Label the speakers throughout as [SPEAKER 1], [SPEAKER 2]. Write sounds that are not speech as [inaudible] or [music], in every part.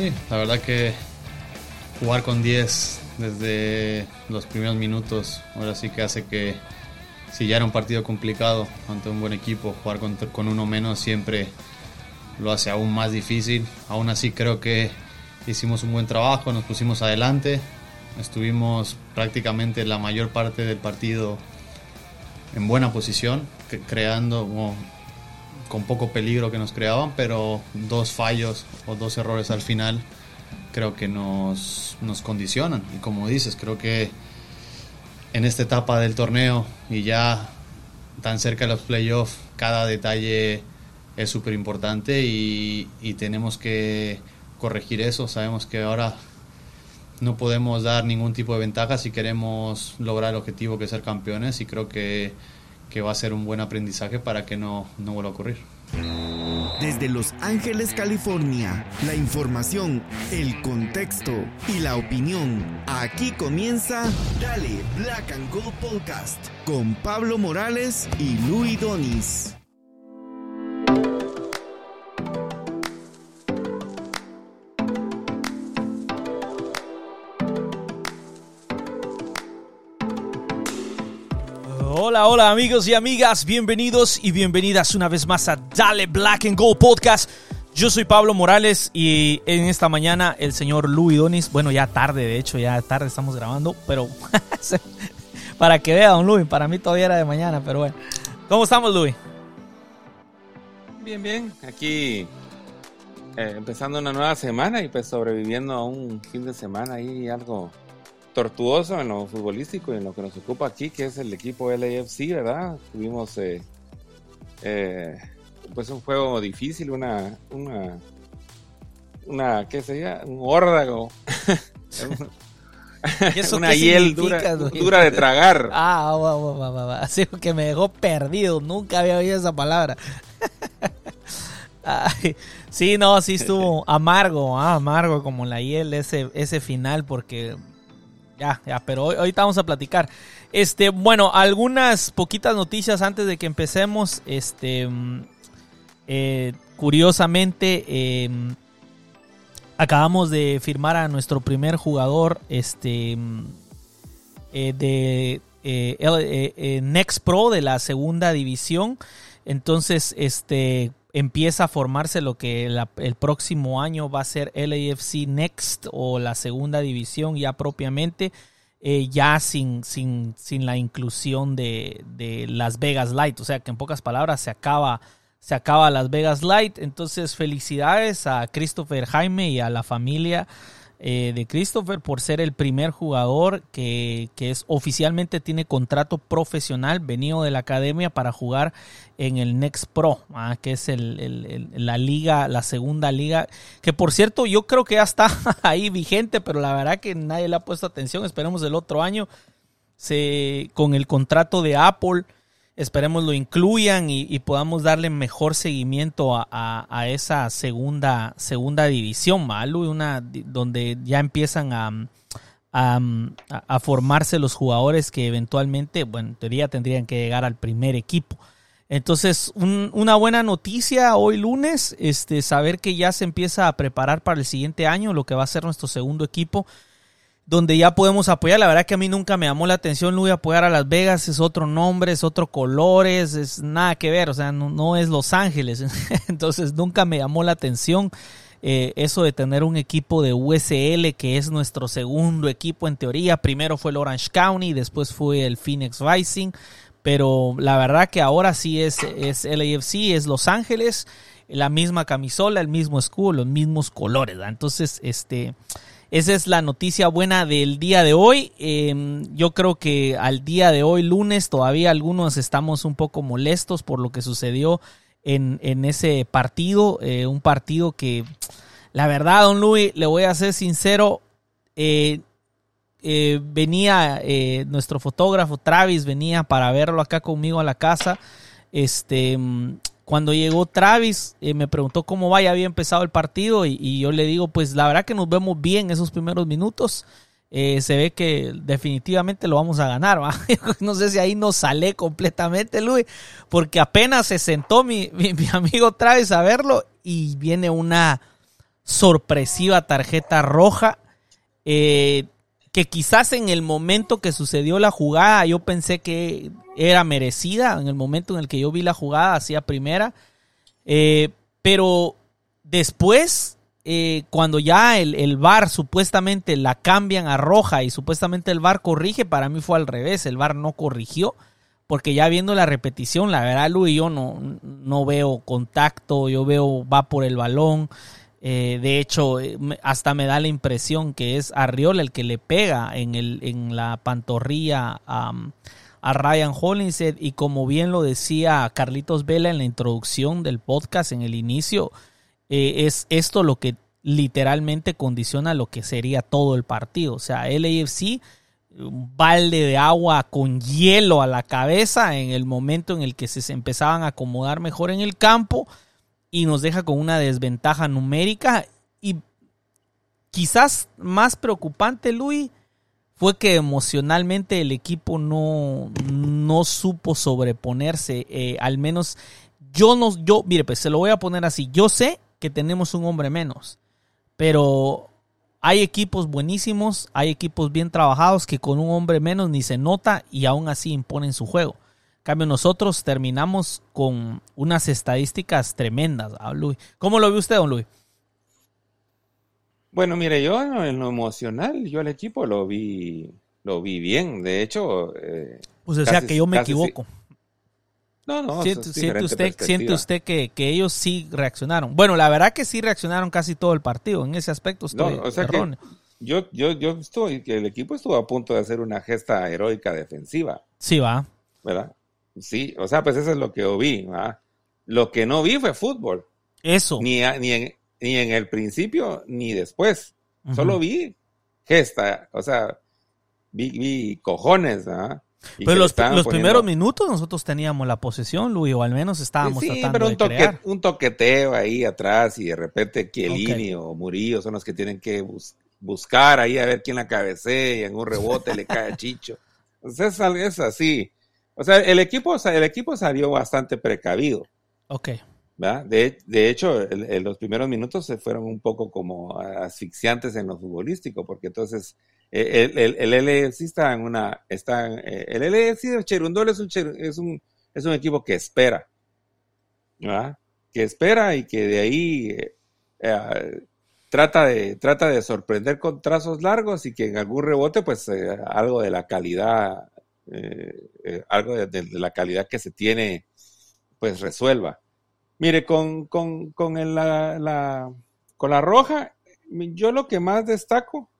[SPEAKER 1] Sí, la verdad que jugar con 10 desde los primeros minutos, ahora sí que hace que si ya era un partido complicado ante un buen equipo, jugar con, con uno menos siempre lo hace aún más difícil. Aún así creo que hicimos un buen trabajo, nos pusimos adelante, estuvimos prácticamente la mayor parte del partido en buena posición, creando con poco peligro que nos creaban, pero dos fallos o dos errores al final creo que nos, nos condicionan. Y como dices, creo que en esta etapa del torneo y ya tan cerca de los playoffs, cada detalle es súper importante y, y, tenemos que corregir eso. Sabemos que ahora no podemos dar ningún tipo de ventaja si queremos lograr el objetivo que es ser campeones y creo que, que va a ser un buen aprendizaje para que no, no vuelva a ocurrir.
[SPEAKER 2] Desde Los Ángeles, California, la información, el contexto y la opinión. Aquí comienza Dale Black and Gold Podcast con Pablo Morales y Luis Donis.
[SPEAKER 3] Hola, hola amigos y amigas, bienvenidos y bienvenidas una vez más a Dale Black and Gold Podcast. Yo soy Pablo Morales y en esta mañana el señor Louis Donis, bueno ya tarde de hecho, ya tarde estamos grabando, pero [laughs] para que vea don Louis, para mí todavía era de mañana, pero bueno. ¿Cómo estamos Louis?
[SPEAKER 4] Bien, bien, aquí eh, empezando una nueva semana y pues sobreviviendo a un fin de semana ahí algo tortuoso en lo futbolístico y en lo que nos ocupa aquí, que es el equipo LAFC, ¿verdad? Tuvimos eh, eh, pues un juego difícil, una, una, una ¿qué sería? Un órdago. [laughs] una hiel dura, dura, de tragar. [laughs]
[SPEAKER 3] Ah, va, va, va, así que me dejó perdido, nunca había oído esa palabra. [laughs] sí, no, sí estuvo amargo, ah, amargo como la hiel ese, ese final porque ya, ya, pero hoy, ahorita vamos a platicar. Este, bueno, algunas poquitas noticias antes de que empecemos. Este, mm, eh, curiosamente, em, acabamos de firmar a nuestro primer jugador, este, mm, eh, de eh, Next Pro de la segunda división. Entonces, este, empieza a formarse lo que el próximo año va a ser LAFC Next o la segunda división ya propiamente, eh, ya sin, sin, sin, la inclusión de, de, Las Vegas Light. O sea que en pocas palabras se acaba, se acaba Las Vegas Light. Entonces felicidades a Christopher Jaime y a la familia eh, de Christopher por ser el primer jugador que, es oficialmente tiene contrato profesional venido de la academia para jugar en el Next Pro, ah, que es el, la liga, la segunda liga, que por cierto yo creo que ya está [laughs] ahí vigente, pero la verdad que nadie le ha puesto atención, esperemos el otro año se, con el contrato de Apple esperemos lo incluyan y, podamos darle mejor seguimiento a, esa segunda, segunda división, Malu, una donde ya empiezan a, a, formarse los jugadores que eventualmente, bueno, en teoría tendrían que llegar al primer equipo. Entonces, una buena noticia hoy lunes, este, saber que ya se empieza a preparar para el siguiente año, lo que va a ser nuestro segundo equipo donde ya podemos apoyar. La verdad que a mí nunca me llamó la atención Luis apoyar a Las Vegas, es otro nombre, es otro colores, es nada que ver, o sea, no, es Los Ángeles. [laughs] Entonces nunca me llamó la atención eh, eso de tener un equipo de USL que es nuestro segundo equipo en teoría. Primero fue el Orange County, después fue el Phoenix Rising, pero la verdad que ahora sí es, es LAFC, es Los Ángeles, la misma camisola, el mismo escudo, los mismos colores. Entonces, este esa es la noticia buena del día de hoy. Em, yo creo que al día de hoy, lunes, todavía algunos estamos un poco molestos por lo que sucedió en, ese partido. Eh, un partido que, la verdad, don Luis, le voy a ser sincero, eh, eh, venía nuestro fotógrafo Travis, venía para verlo acá conmigo a la casa. Este, cuando llegó Travis, eh, me preguntó cómo va, ya había empezado el partido y, yo le digo, pues la verdad que nos vemos bien esos primeros minutos. Eh, se ve que definitivamente lo vamos a ganar. [laughs] no sé si ahí nos sale completamente, Luis, porque apenas se sentó mi, mi, amigo Travis a verlo y viene una sorpresiva tarjeta roja. Eh, que quizás en el momento que sucedió la jugada yo pensé que era merecida, en el momento en el que yo vi la jugada hacía primera, eh, pero después, eh, cuando ya el, el VAR supuestamente la cambian a roja y supuestamente el VAR corrige, para mí fue al revés, el VAR no corrigió, porque ya viendo la repetición, la verdad, Luis, yo no, no veo contacto, yo veo va por el balón. Eh, de hecho, eh, hasta me da la impresión que es Arriola el que le pega en, el, en la pantorrilla a, Ryan Hollingshead. Y como bien lo decía Carlitos Vela en la introducción del podcast, en el inicio, eh, es esto lo que literalmente condiciona lo que sería todo el partido. O sea, LAFC, un balde de agua con hielo a la cabeza en el momento en el que se empezaban a acomodar mejor en el campo y nos deja con una desventaja numérica. Y quizás más preocupante, Luis, fue que emocionalmente el equipo no, no supo sobreponerse. Eh, al menos yo no, yo, mire, pues se lo voy a poner así. Yo sé que tenemos un hombre menos, pero hay equipos buenísimos, hay equipos bien trabajados que con un hombre menos ni se nota y aún así imponen su juego cambio, nosotros terminamos con unas estadísticas tremendas, Luis. ¿Cómo lo ve usted, don Luis?
[SPEAKER 4] Bueno, mire, yo en lo emocional, yo al equipo lo vi, lo vi bien. De hecho,
[SPEAKER 3] eh, pues o sea que yo me equivoco. No, no, siente, usted, siente usted que, ellos sí reaccionaron. Bueno, la verdad que sí reaccionaron casi todo el partido. En ese aspecto estoy no, o sea Que
[SPEAKER 4] yo, yo, yo estoy, que el equipo estuvo a punto de hacer una gesta heroica defensiva.
[SPEAKER 3] Sí, va.
[SPEAKER 4] ¿Verdad? Sí, o sea, pues eso es lo que yo vi. Lo que no vi fue fútbol.
[SPEAKER 3] Eso.
[SPEAKER 4] Ni, ni, en, ni en el principio ni después. Solo vi gesta, o sea, vi, cojones.
[SPEAKER 3] Pero los, los primeros minutos nosotros teníamos la posesión, Luis, o al menos estábamos sí, pero
[SPEAKER 4] un,
[SPEAKER 3] de
[SPEAKER 4] un toqueteo ahí atrás y de repente Chiellini o Murillo son los que tienen que buscar ahí a ver quién la cabecea y en un rebote le cae a Chicho. [laughs] Entonces es así. O sea, el equipo, el equipo salió bastante precavido.
[SPEAKER 3] Ok.
[SPEAKER 4] De, de, hecho, en los primeros minutos se fueron un poco como asfixiantes en lo futbolístico, porque entonces eh, el, el, el LFC está en una, está, eh, el LFC de Cherundol es un, es un, es un equipo que espera, ¿verdad? Que espera y que de ahí eh, trata de, trata de sorprender con trazos largos y que en algún rebote, pues algo de la calidad eh, eh, algo de, la calidad que se tiene, pues resuelva. Mire, con, con, con, la, con la roja, yo lo que más destaco,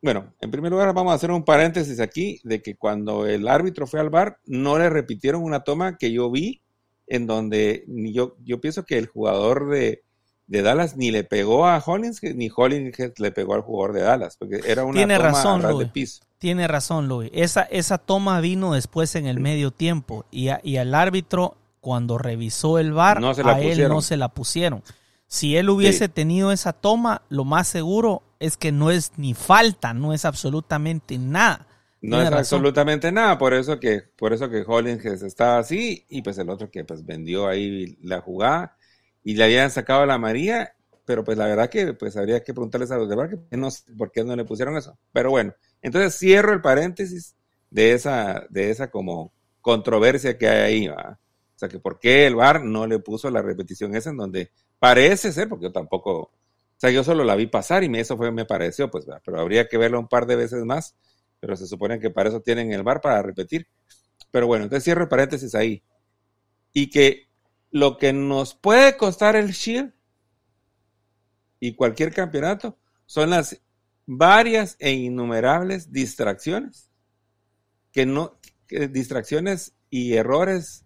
[SPEAKER 4] bueno, en primer lugar vamos a hacer un paréntesis aquí de que cuando el árbitro fue al bar, no le repitieron una toma que yo vi en donde yo, yo pienso que el jugador de, de Dallas ni le pegó a Hollins, ni Hollins le pegó al jugador de Dallas, porque era una
[SPEAKER 3] Tiene toma razón, de piso. Tiene razón, Luis. Esa, esa toma vino después en el medio tiempo y, y al árbitro, cuando revisó el bar, a él no se la pusieron. Si él hubiese tenido esa toma, lo más seguro es que no es ni falta, no es absolutamente nada.
[SPEAKER 4] No es absolutamente nada, por eso que, por eso que Hollins estaba así, y pues el otro que pues vendió ahí la jugada y le habían sacado la María, pero pues la verdad que pues habría que preguntarles a los de que no sé por qué no le pusieron eso. Pero bueno, entonces cierro el paréntesis de esa, de esa como controversia que hay ahí, ¿va? O sea, que por qué el VAR no le puso la repetición esa en donde parece ser, porque yo tampoco, o sea, yo solo la vi pasar y eso fue, me pareció, pues, pero habría que verlo un par de veces más, pero se supone que para eso tienen el VAR para repetir. Pero bueno, entonces cierro el paréntesis ahí. Y que lo que nos puede costar el Shield y cualquier campeonato son las varias e innumerables distracciones que no distracciones y errores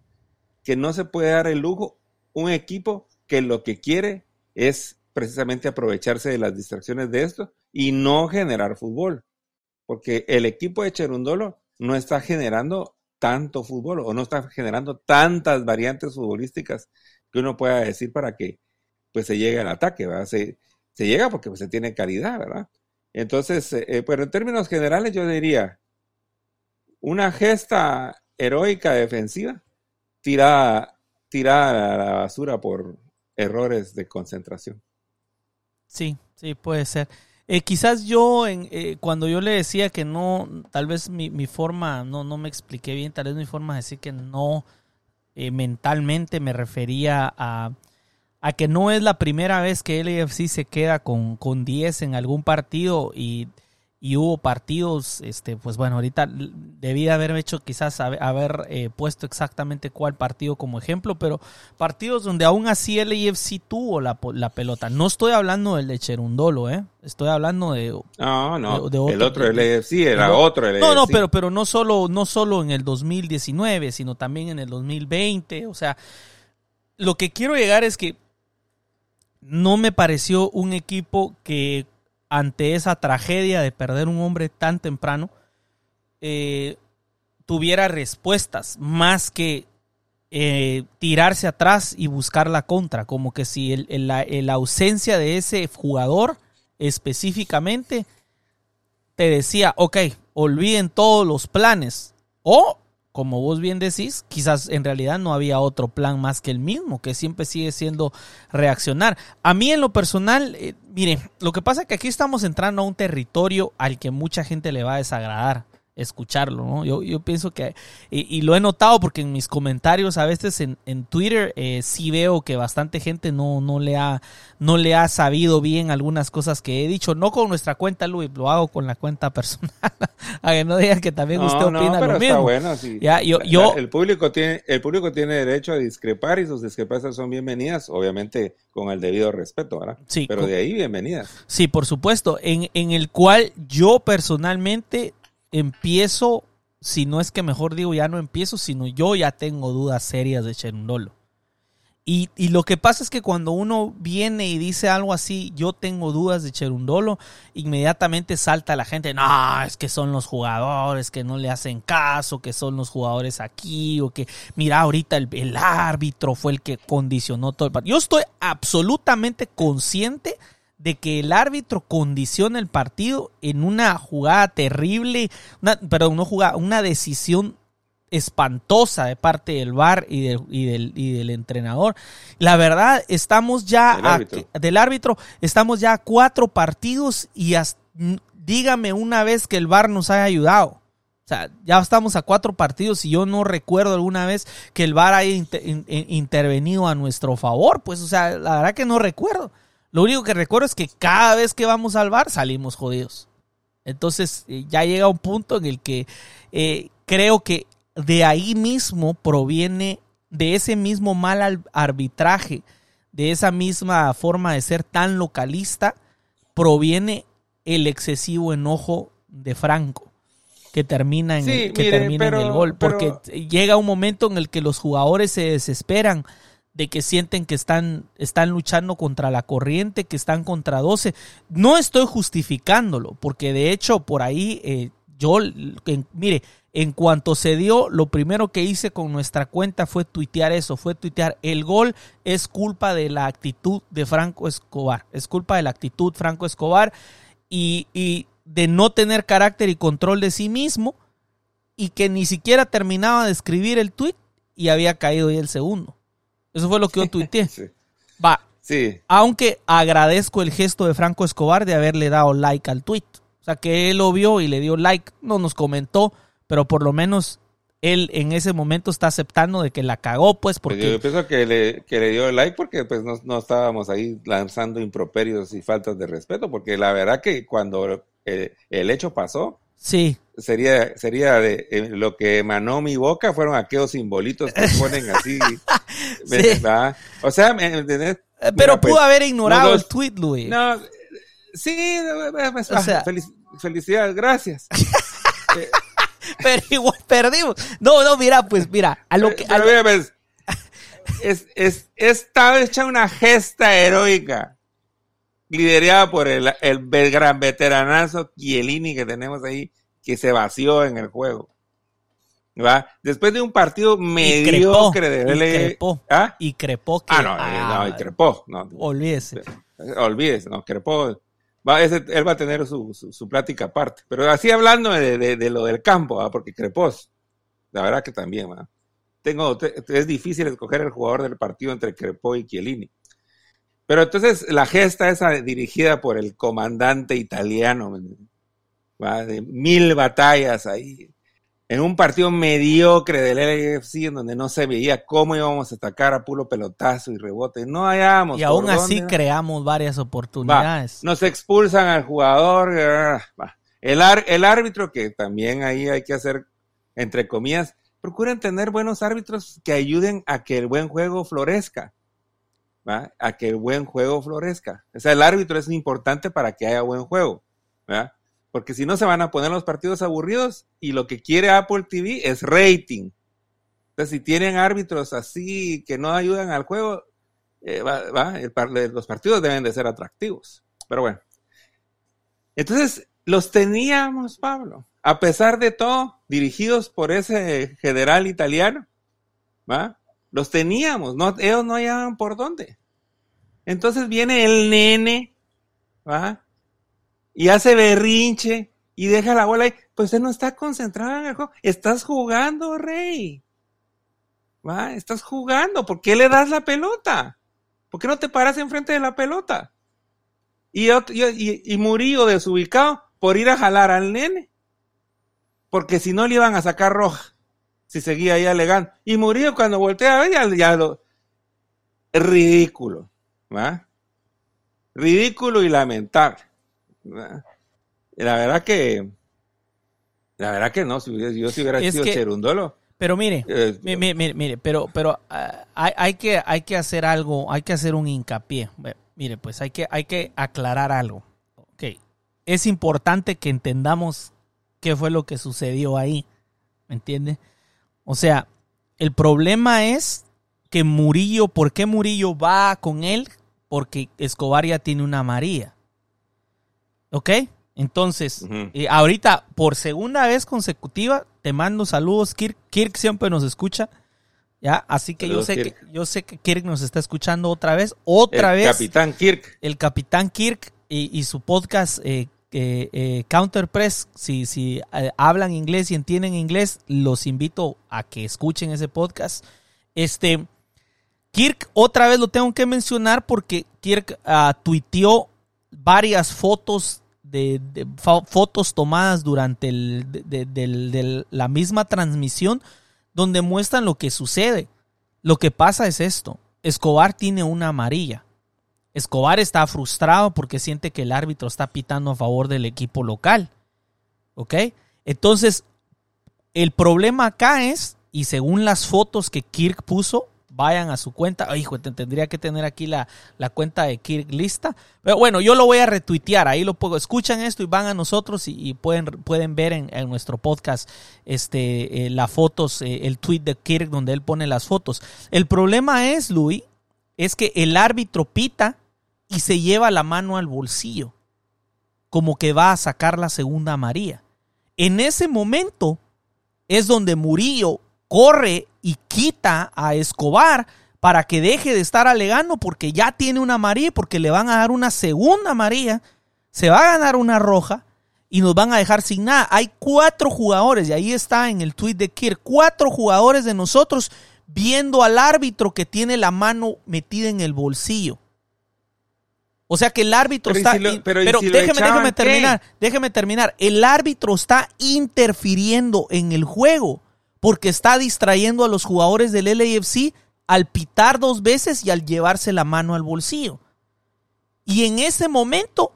[SPEAKER 4] que no se puede dar el lujo un equipo que lo que quiere es precisamente aprovecharse de las distracciones de esto y no generar fútbol porque el equipo de Cherundolo no está generando tanto fútbol o no está generando tantas variantes futbolísticas que uno pueda decir para que pues se llegue al ataque, ¿verdad? Se, se llega porque pues, se tiene calidad, ¿verdad? Entonces, eh, eh, pero en términos generales yo diría una gesta heroica defensiva tirada, tirada a la basura por errores de concentración.
[SPEAKER 3] Sí, sí, puede ser. Eh, quizás yo, en, eh, cuando yo le decía que no, tal vez mi, mi, forma, no, no me expliqué bien, tal vez mi forma de decir que no eh, mentalmente me refería a, a, que no es la primera vez que el AFC se queda con, con 10 en algún partido y y hubo partidos, este, pues bueno, ahorita debí haber hecho quizás haber eh, puesto exactamente cuál partido como ejemplo, pero partidos donde aún así el AFC tuvo la, la pelota. No estoy hablando del de Cherundolo, ¿eh? Estoy hablando de...
[SPEAKER 4] No, no, el otro del AFC era otro. El
[SPEAKER 3] no, no, pero, pero no, solo, no solo en el 2019, sino también en el 2020. O sea, lo que quiero llegar es que no me pareció un equipo que ante esa tragedia de perder un hombre tan temprano, eh, tuviera respuestas más que eh, tirarse atrás y buscar la contra, como que si la, ausencia de ese jugador específicamente te decía, ok, olviden todos los planes, o como vos bien decís, quizás en realidad no había otro plan más que el mismo, que siempre sigue siendo reaccionar. A mí en lo personal, eh, mire, lo que pasa es que aquí estamos entrando a un territorio al que mucha gente le va a desagradar escucharlo, ¿no? Yo, yo pienso que, y, lo he notado porque en mis comentarios a veces en, en Twitter eh, sí veo que bastante gente no, no, le ha, no le ha sabido bien algunas cosas que he dicho, no con nuestra cuenta, Luis, lo hago con la cuenta personal, [laughs] a que no digan que también usted opina lo mismo.
[SPEAKER 4] bueno, sí.
[SPEAKER 3] ya, yo, yo,
[SPEAKER 4] el, público tiene, el público tiene derecho a discrepar y sus discrepancias son bienvenidas, obviamente con el debido respeto, ¿verdad?
[SPEAKER 3] Sí.
[SPEAKER 4] Pero de ahí bienvenidas.
[SPEAKER 3] Sí, por supuesto, en, en el cual yo personalmente empiezo, si no es que mejor digo ya no empiezo, sino yo ya tengo dudas serias de Cherundolo. Y, y, lo que pasa es que cuando uno viene y dice algo así, yo tengo dudas de Cherundolo, inmediatamente salta la gente, no, es que son los jugadores que no le hacen caso, que son los jugadores aquí, o que mira, ahorita el, el árbitro fue el que condicionó todo el partido. Yo estoy absolutamente consciente de que el árbitro condiciona el partido en una jugada terrible, una, perdón, no jugada, una decisión espantosa de parte del VAR y del, y del, y del entrenador. La verdad, estamos ya del árbitro. estamos ya a cuatro partidos y dígame una vez que el VAR nos haya ayudado. O sea, ya estamos a cuatro partidos y yo no recuerdo alguna vez que el VAR haya intervenido a nuestro favor. Pues, o sea, la verdad que no recuerdo. Lo único que recuerdo es que cada vez que vamos al bar salimos jodidos. Entonces eh, ya llega un punto en el que eh, creo que de ahí mismo proviene, de ese mismo mal arbitraje, de esa misma forma de ser tan localista, proviene el excesivo enojo de Franco que termina en, que termina en el gol. Porque llega un momento en el que los jugadores se desesperan de que sienten que están, están luchando contra la corriente, que están contra 12. No estoy justificándolo, porque de hecho por ahí eh, yo, mire, en cuanto se dio, lo primero que hice con nuestra cuenta fue tuitear eso, fue tuitear, el gol es culpa de la actitud de Franco Escobar, es culpa de la actitud Franco Escobar y, y de no tener carácter y control de sí mismo y que ni siquiera terminaba de escribir el tweet y había caído ahí el segundo. Eso fue lo que yo tuiteé. Va.
[SPEAKER 4] Sí.
[SPEAKER 3] Aunque agradezco el gesto de Franco Escobar de haberle dado like al tweet. O sea, que él lo vio y le dio like, no nos comentó, pero por lo menos él en ese momento está aceptando de que la cagó, pues, porque...
[SPEAKER 4] Yo pienso que le, que le dio like porque pues no, estábamos ahí lanzando improperios y faltas de respeto, porque la verdad que cuando el hecho pasó,
[SPEAKER 3] Sí.
[SPEAKER 4] Sería, sería de eh, lo que emanó mi boca fueron aquellos simbolitos que ponen así. [laughs] O sea, ¿me entendés?
[SPEAKER 3] Eh, pero pudo pues, haber ignorado el tweet, Luis.
[SPEAKER 4] No, sí, pues, ah, felicidades, gracias. [laughs]
[SPEAKER 3] pero igual perdimos. No, no, mira, pues mira, a lo que.
[SPEAKER 4] Pues, es, es, está hecha una gesta heroica liderada por el, el, gran veteranazo Chiellini que tenemos ahí, que se vació en el juego. ¿Va? Después de un partido mediocre de
[SPEAKER 3] y crepó, ¿Ah? y crepó
[SPEAKER 4] que, ah, no, no, y crepó. No,
[SPEAKER 3] olvídese.
[SPEAKER 4] Olvídese, no, crepó. Va, ese, él va a tener su, su, plática aparte. Pero así hablando de, de, lo del campo, ¿va? porque crepó, la verdad que también, ¿va? Tengo, es difícil escoger el jugador del partido entre Crepó y Chiellini. Pero entonces la gesta esa dirigida por el comandante italiano, ¿va? de mil batallas ahí, en un partido mediocre del LAFC en donde no se veía cómo íbamos a atacar a puro pelotazo y rebote. No hallábamos.
[SPEAKER 3] Y aún así creamos varias oportunidades.
[SPEAKER 4] nos expulsan al jugador. El, el árbitro, que también ahí hay que hacer, entre comillas, procuren tener buenos árbitros que ayuden a que el buen juego florezca a que el buen juego florezca. O sea, el árbitro es importante para que haya buen juego, porque si no se van a poner los partidos aburridos y lo que quiere Apple TV es rating. Entonces, si tienen árbitros así que no ayudan al juego, eh, los partidos deben de ser atractivos. Pero bueno. Entonces, los teníamos, Pablo, a pesar de todo, dirigidos por ese general italiano, ¿va? Los teníamos, no, ellos no hallaban por dónde. Entonces viene el nene, ¿va? Y hace berrinche y deja la bola ahí. Pues usted no está concentrado en el juego. Estás jugando, rey. ¿Va? Estás jugando. ¿Por qué le das la pelota? ¿Por qué no te paras enfrente de la pelota? Y, y, y Murillo desubicado por ir a jalar al nene. Porque si no le iban a sacar roja si seguía ahí alegando. Y Murillo cuando voltea a ver, ya, ya lo... Ridículo, ¿va? Ridículo y lamentable. La verdad que... La verdad que no, si yo si hubiera sido Cherundolo.
[SPEAKER 3] Pero mire, eh, mire, mire, pero, pero ah, hay, hay, que, hay que hacer algo, hay que hacer un hincapié. Mire, pues hay que, hay que aclarar algo. Okay. Es importante que entendamos qué fue lo que sucedió ahí. ¿Me entiende? O sea, el problema es que Murillo, ¿por qué Murillo va con él? Porque Escobar ya tiene una María. ¿Ok? Entonces, eh, ahorita, por segunda vez consecutiva, te mando saludos, Kirk. Kirk siempre nos escucha. ¿Ya? Así que yo sé que yo sé que Kirk nos está escuchando otra vez. Otra vez.
[SPEAKER 4] El Capitán Kirk.
[SPEAKER 3] El Capitán Kirk y, su podcast eh, eh, Counterpress, si, si eh, hablan inglés y entienden inglés, los invito a que escuchen ese podcast. Este, Kirk, otra vez lo tengo que mencionar porque Kirk uh, tuiteó varias fotos de, fotos tomadas durante la misma transmisión donde muestran lo que sucede. Lo que pasa es esto. Escobar tiene una amarilla. Escobar está frustrado porque siente que el árbitro está pitando a favor del equipo local. ¿Ok? Entonces, el problema acá es, y según las fotos que Kirk puso, vayan a su cuenta. Ay, hijo, tendría que tener aquí la, cuenta de Kirk lista. Pero bueno, yo lo voy a retuitear. Ahí lo puedo. Escuchan esto y van a nosotros y, pueden, pueden ver en, nuestro podcast este, eh, las fotos, eh, el tweet de Kirk donde él pone las fotos. El problema es, Luis, es que el árbitro pita y se lleva la mano al bolsillo, como que va a sacar la segunda María. En ese momento es donde Murillo corre y quita a Escobar para que deje de estar alegando porque ya tiene una María porque le van a dar una segunda María, se va a ganar una roja y nos van a dejar sin nada. Hay cuatro jugadores, y ahí está en el tweet de Kirk, cuatro jugadores de nosotros viendo al árbitro que tiene la mano metida en el bolsillo. O sea que el árbitro está. pero, déjeme, terminar. Déjeme terminar. El árbitro está interfiriendo en el juego porque está distrayendo a los jugadores del LAFC al pitar dos veces y al llevarse la mano al bolsillo. Y en ese momento,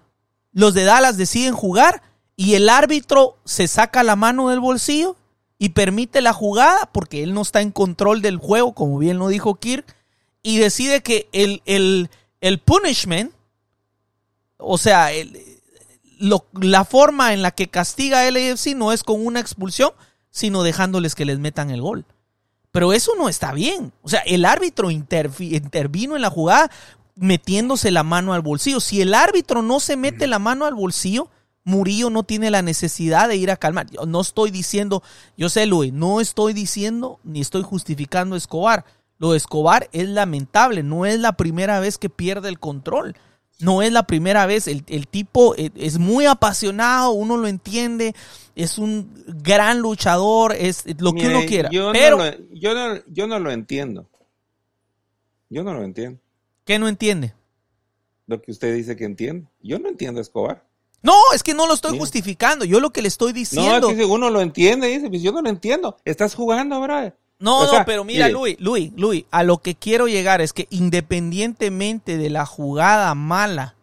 [SPEAKER 3] los de Dallas deciden jugar y el árbitro se saca la mano del bolsillo y permite la jugada porque él no está en control del juego, como bien lo dijo Kirk, y decide que el, el, el punishment, o sea, la forma en la que castiga el AFC no es con una expulsión, sino dejándoles que les metan el gol. Pero eso no está bien. O sea, el árbitro intervino en la jugada metiéndose la mano al bolsillo. Si el árbitro no se mete la mano al bolsillo, Murillo no tiene la necesidad de ir a calmar. No estoy diciendo, yo sé, Luis, no estoy diciendo ni estoy justificando Escobar. Lo de Escobar es lamentable, no es la primera vez que pierde el control. No es la primera vez, el, tipo e, es muy apasionado, uno lo entiende, es un gran luchador, es lo que uno quiera.
[SPEAKER 4] Yo,
[SPEAKER 3] pero,
[SPEAKER 4] no lo, yo, no, yo no lo entiendo. Yo no lo entiendo.
[SPEAKER 3] ¿Qué no entiende?
[SPEAKER 4] lo que usted dice que entiende. Yo no entiendo a Escobar.
[SPEAKER 3] No, es que no lo estoy justificando. Yo lo que le estoy
[SPEAKER 4] No,
[SPEAKER 3] diciendo.
[SPEAKER 4] es que uno lo entiende, dice, pues yo no lo entiendo. Estás jugando, brother.
[SPEAKER 3] No,
[SPEAKER 4] O
[SPEAKER 3] no, pero mira. Luis, Luis, Luis, a lo que quiero llegar es que independientemente de la jugada mala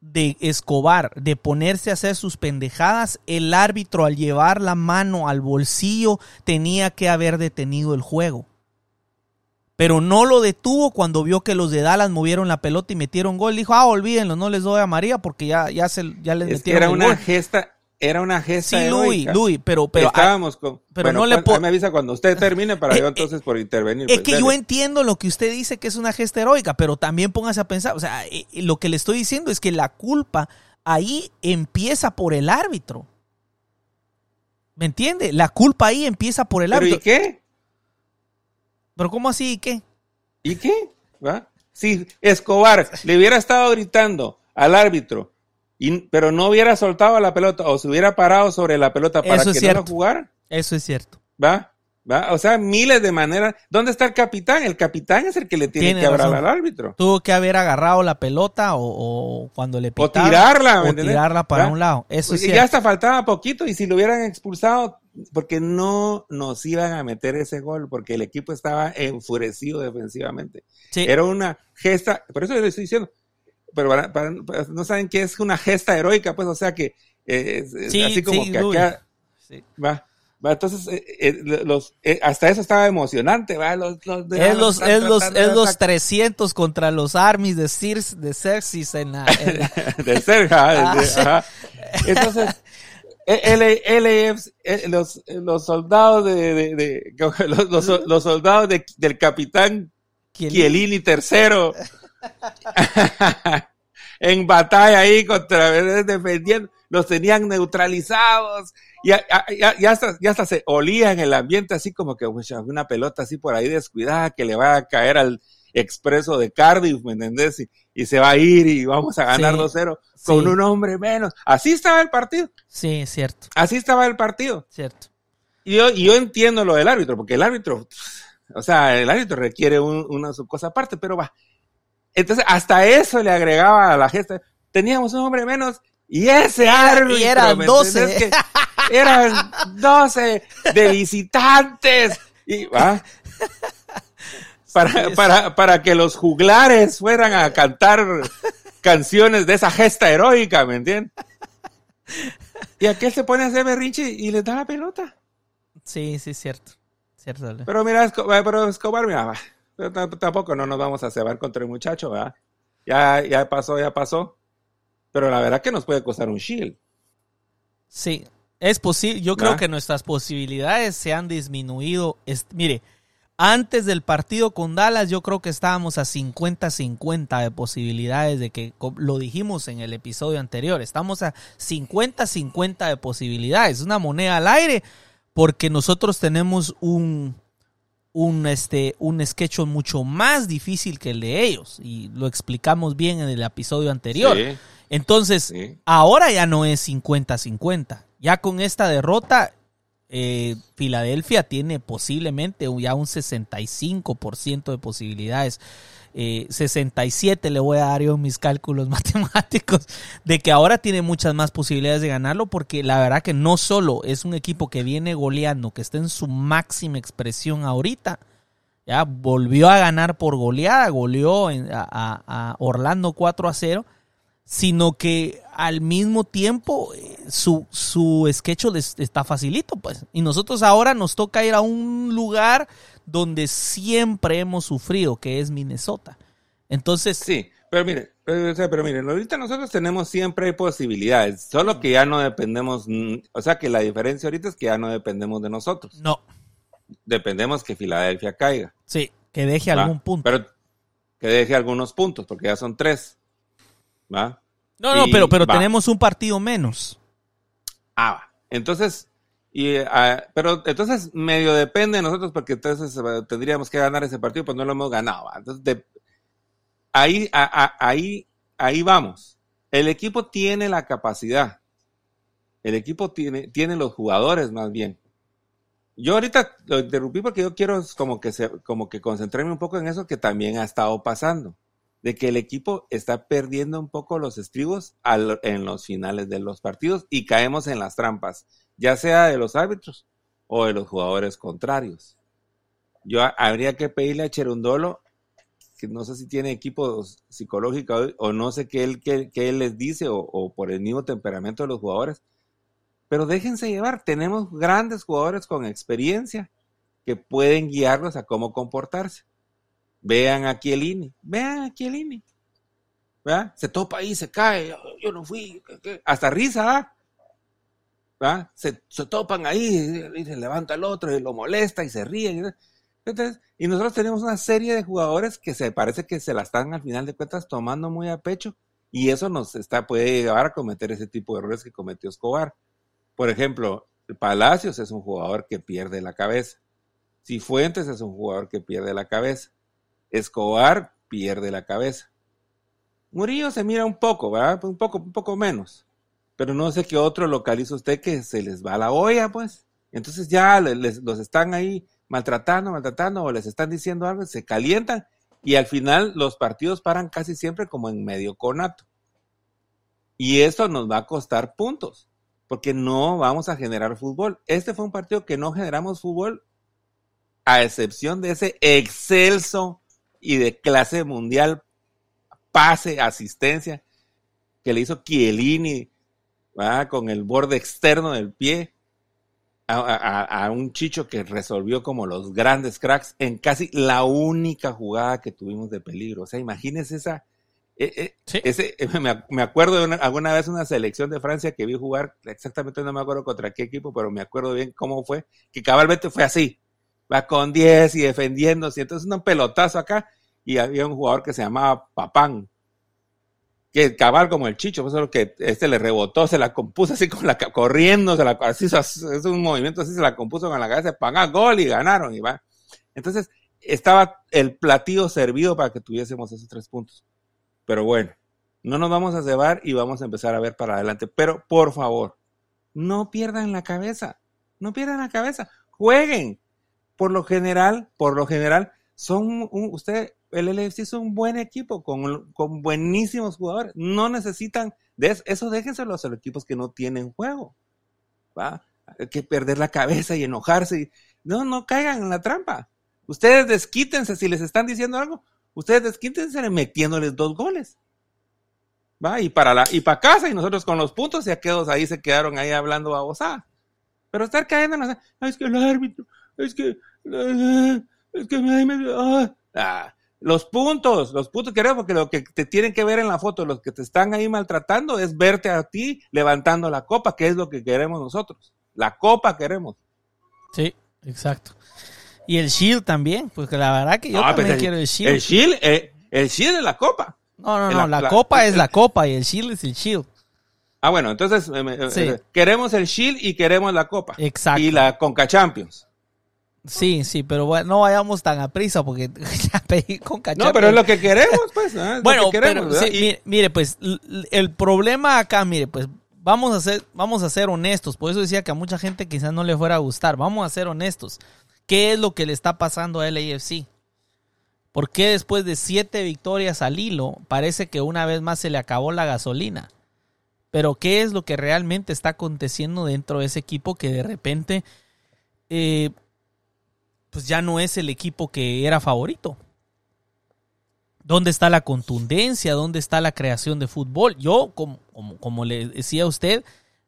[SPEAKER 3] de Escobar, de ponerse a hacer sus pendejadas, el árbitro al llevar la mano al bolsillo tenía que haber detenido el juego. Pero no lo detuvo cuando vio que los de Dallas movieron la pelota y metieron gol. Dijo, ah, olvídenlo, no les doy a María porque ya, ya, se, ya les
[SPEAKER 4] Es que
[SPEAKER 3] metieron
[SPEAKER 4] era
[SPEAKER 3] el
[SPEAKER 4] una
[SPEAKER 3] gol.
[SPEAKER 4] gesta, era una gesta
[SPEAKER 3] Sí, Luis. Luis, pero, pero
[SPEAKER 4] Estábamos con...
[SPEAKER 3] pero
[SPEAKER 4] bueno,
[SPEAKER 3] no le
[SPEAKER 4] ahí me avisa cuando usted termine para
[SPEAKER 3] Eh,
[SPEAKER 4] yo
[SPEAKER 3] eh,
[SPEAKER 4] entonces por intervenir.
[SPEAKER 3] Es
[SPEAKER 4] pues,
[SPEAKER 3] que yo entiendo lo que usted dice que es una gesta heroica, pero también póngase a pensar, o sea, eh, eh, lo que le estoy diciendo es que la culpa ahí empieza por el árbitro. ¿Me entiende? La culpa ahí empieza por el
[SPEAKER 4] ¿Pero y
[SPEAKER 3] árbitro.
[SPEAKER 4] qué?
[SPEAKER 3] Pero ¿cómo así? ¿Y qué?
[SPEAKER 4] ¿Y qué? ¿Va? Si Escobar le hubiera estado gritando al árbitro, y, pero no hubiera soltado la pelota o se hubiera parado sobre la pelota para
[SPEAKER 3] Eso es
[SPEAKER 4] que no
[SPEAKER 3] cierto.
[SPEAKER 4] la jugara,
[SPEAKER 3] Eso es cierto.
[SPEAKER 4] ¿va? ¿Va? O sea, miles de maneras. ¿Dónde está el capitán? El capitán es el que le tiene,
[SPEAKER 3] Tiene
[SPEAKER 4] que hablar
[SPEAKER 3] razón.
[SPEAKER 4] al árbitro.
[SPEAKER 3] Tuvo que haber agarrado la pelota o, o cuando le
[SPEAKER 4] O
[SPEAKER 3] pitaron.
[SPEAKER 4] tirarla, ¿me
[SPEAKER 3] o tirarla para un lado. Eso es
[SPEAKER 4] Y ya
[SPEAKER 3] cierto.
[SPEAKER 4] hasta faltaba poquito y si lo hubieran expulsado, porque no nos iban a meter ese gol, porque el equipo estaba enfurecido defensivamente.
[SPEAKER 3] Sí.
[SPEAKER 4] Era una gesta, por eso le estoy diciendo, pero para- para- no saben qué es una gesta heroica, pues, o sea que eh, es-
[SPEAKER 3] Sí,
[SPEAKER 4] así como
[SPEAKER 3] sí,
[SPEAKER 4] que acá
[SPEAKER 3] Sí.
[SPEAKER 4] va. Va, entonces, eh, eh, los, eh, hasta eso estaba emocionante, ¿va? Los, los
[SPEAKER 3] Es los, es los, es los
[SPEAKER 4] atacar-
[SPEAKER 3] 300 contra los armies de Circe, de Xerxes en la, en la- [laughs]
[SPEAKER 4] de de-
[SPEAKER 3] Ah,
[SPEAKER 4] ajá. Entonces, L- LAFs, eh, los, los soldados de, de- de- [laughs] los, los- soldados de- del capitán Chiellini tercero [laughs] [laughs] en batalla ahí contra defendiendo, los tenían neutralizados y, ya, ya- ya hasta, ya hasta se olía en el ambiente así como que "Uy, una pelota así por ahí descuidada que le va a caer al expreso de Cardiff, ¿me entendés? Y, y se va a ir y vamos a ganar
[SPEAKER 3] Sí,
[SPEAKER 4] 2-0 con
[SPEAKER 3] sí.
[SPEAKER 4] un hombre menos. Así estaba el partido,
[SPEAKER 3] Sí, cierto,
[SPEAKER 4] así estaba el partido.
[SPEAKER 3] cierto.
[SPEAKER 4] Y yo, y yo entiendo lo del árbitro, porque el árbitro, o sea, el árbitro requiere un- una cosa aparte, pero va. Entonces, hasta eso le agregaba a la gesta. Teníamos un hombre menos y ese árbitro.
[SPEAKER 3] y eran
[SPEAKER 4] ¿me
[SPEAKER 3] 12.
[SPEAKER 4] entendés? Que eran 12 de visitantes. Y va. [laughs] Para, para, para que los juglares fueran a cantar canciones de esa gesta heroica, ¿me entiendes? Y aquel se pone a hacer berrinche y le da la pelota.
[SPEAKER 3] Sí, sí, cierto. Cierto.
[SPEAKER 4] Pero mira, Escobar, pero Escobar, mira, va, t- tampoco no nos vamos a cebar contra el muchacho, ¿verdad? Ya, ya pasó, ya pasó. Pero la verdad que nos puede costar un shield.
[SPEAKER 3] Sí, es posible. Yo creo que nuestras posibilidades se han disminuido. Es- mire, antes del partido con Dallas, yo creo que estábamos a 50-50 de posibilidades de que, lo dijimos en el episodio anterior, estamos a 50-50 de posibilidades. Una moneda al aire porque nosotros tenemos un, un, este, un sketch mucho más difícil que el de ellos y lo explicamos bien en el episodio anterior.
[SPEAKER 4] Sí,
[SPEAKER 3] Entonces,
[SPEAKER 4] sí.
[SPEAKER 3] ahora ya no es 50-50. Ya con esta derrota, eh, Filadelfia tiene posiblemente un- ya un 65% de posibilidades. Eh, 67 le voy a dar yo mis cálculos [laughs] matemáticos de que ahora tiene muchas más posibilidades de ganarlo porque la verdad que no solo es un equipo que viene goleando, que está en su máxima expresión ahorita, ya volvió a ganar por goleada, goleó a, Orlando 4 a 0, sino que al mismo tiempo eh, su, su sketch está facilito, pues. Y nosotros ahora nos toca ir a un lugar donde siempre hemos sufrido, que es Minnesota. Entonces,
[SPEAKER 4] Sí, pero mire, pero, o sea, pero miren, ahorita nosotros tenemos siempre posibilidades, solo que ya no dependemos, mm, o sea que la diferencia ahorita es que ya no dependemos de nosotros,
[SPEAKER 3] no,
[SPEAKER 4] dependemos que Filadelfia caiga.
[SPEAKER 3] sí, que deje
[SPEAKER 4] ¿va?
[SPEAKER 3] algún punto.
[SPEAKER 4] Pero que deje algunos puntos, porque ya son tres. ¿Va?
[SPEAKER 3] no, no,
[SPEAKER 4] y
[SPEAKER 3] pero, pero
[SPEAKER 4] va.
[SPEAKER 3] tenemos un partido menos.
[SPEAKER 4] Ah, va. Entonces, y, ah, pero entonces medio depende de nosotros porque entonces eh, tendríamos que ganar ese partido, pues no lo hemos ganado. Entonces, ahí, ahí, ahí vamos. El equipo tiene la capacidad. El equipo tiene, tiene los jugadores más bien. Yo ahorita lo interrumpí porque yo quiero como que se, como que concentrarme un poco en eso que también ha estado pasando. De que el equipo está perdiendo un poco los estribos en los finales de los partidos y caemos en las trampas, ya sea de los árbitros o de los jugadores contrarios. Yo habría que pedirle a Cherundolo, que no sé si tiene equipo psicológico o no sé qué él, qué, él les dice o, o por el mismo temperamento de los jugadores, pero déjense llevar, tenemos grandes jugadores con experiencia que pueden guiarlos a cómo comportarse. Vean a Chiellini, vean a Chiellini. ¿verdad? Se topa ahí, se cae, yo, no fui, hasta risa, ¿verdad? Se, topan ahí, y se levanta el otro y lo molesta y se ríe. Entonces, y nosotros tenemos una serie de jugadores que se parece que se la están al final de cuentas tomando muy a pecho y eso nos está, puede llevar a cometer ese tipo de errores que cometió Escobar. Por ejemplo, Palacios es un jugador que pierde la cabeza. Cifuentes es un jugador que pierde la cabeza. Escobar pierde la cabeza. Murillo se mira un poco, ¿verdad? Un poco, un poco menos. Pero no sé qué otro localiza usted que se les va la olla, pues. Entonces ya los están ahí maltratando, maltratando, o les están diciendo algo, se calientan, y al final los partidos paran casi siempre como en medio conato. Y eso nos va a costar puntos, porque no vamos a generar fútbol. Este fue un partido que no generamos fútbol, a excepción de ese excelso y de clase mundial, pase, asistencia, que le hizo Chiellini con el borde externo del pie a, un Chicho que resolvió como los grandes cracks en casi la única jugada que tuvimos de peligro. O sea, imagínense esa... Eh, eh, ese, [laughs] me, acuerdo de alguna vez una selección de Francia que vi jugar, exactamente no me acuerdo contra qué equipo, pero me acuerdo bien cómo fue, que cabalmente fue así, va con 10 y defendiéndose, entonces un pelotazo acá y había un jugador que se llamaba Papán, que cabal como el Chicho, pues solo que este le rebotó, se la compuso así con la corriendo, se la así es un movimiento así se la compuso con la cabeza, paga gol y ganaron y. Entonces, estaba el platillo servido para que tuviésemos esos tres puntos. Pero bueno, no nos vamos a cebar y vamos a empezar a ver para adelante. Pero por favor, no pierdan la cabeza. No pierdan la cabeza. Jueguen por lo general, por lo general, son un, usted, el LFC es un buen equipo con, con buenísimos jugadores. No necesitan eso, déjenselo a los equipos que no tienen juego. ¿va? Hay que perder la cabeza y enojarse. No, no caigan en la trampa. Ustedes desquítense si les están diciendo algo. Ustedes desquítense metiéndoles dos goles. ¿Va? Y para la, y para casa, y nosotros con los puntos, y aquellos ahí se quedaron ahí hablando babosa. Pero estar cayendo en la, es que el árbitro, es que, es que me, ah, ah, los puntos, los puntos queremos porque lo que te tienen que ver en la foto, los que te están ahí maltratando, es verte a ti levantando la copa, que es lo que queremos nosotros. La copa queremos.
[SPEAKER 3] Sí, exacto. Y el Shield también, porque la verdad que yo pues también quiero el Shield.
[SPEAKER 4] El Shield, eh, el Shield es la copa.
[SPEAKER 3] No, no, no, la, copa es la copa y el Shield es el Shield.
[SPEAKER 4] Ah, bueno, entonces eh, eh, queremos el Shield y queremos la Copa. Exacto. Y la Conca Champions.
[SPEAKER 3] Sí, sí, pero bueno, no vayamos tan a prisa porque [laughs] ya pedí Conca
[SPEAKER 4] No, pero es lo que queremos, pues.
[SPEAKER 3] bueno, pero, mire, pues el problema acá, mire, pues vamos a ser, vamos a ser honestos. Por eso decía que a mucha gente quizás no le fuera a gustar. Vamos a ser honestos. ¿Qué es lo que le está pasando a LAFC? ¿Por qué después de siete victorias al hilo parece que una vez más se le acabó la gasolina? Pero ¿qué es lo que realmente está aconteciendo dentro de ese equipo que de repente eh, pues ya no es el equipo que era favorito? ¿Dónde está la contundencia? ¿Dónde está la creación de fútbol? Yo, como, como, le decía a usted,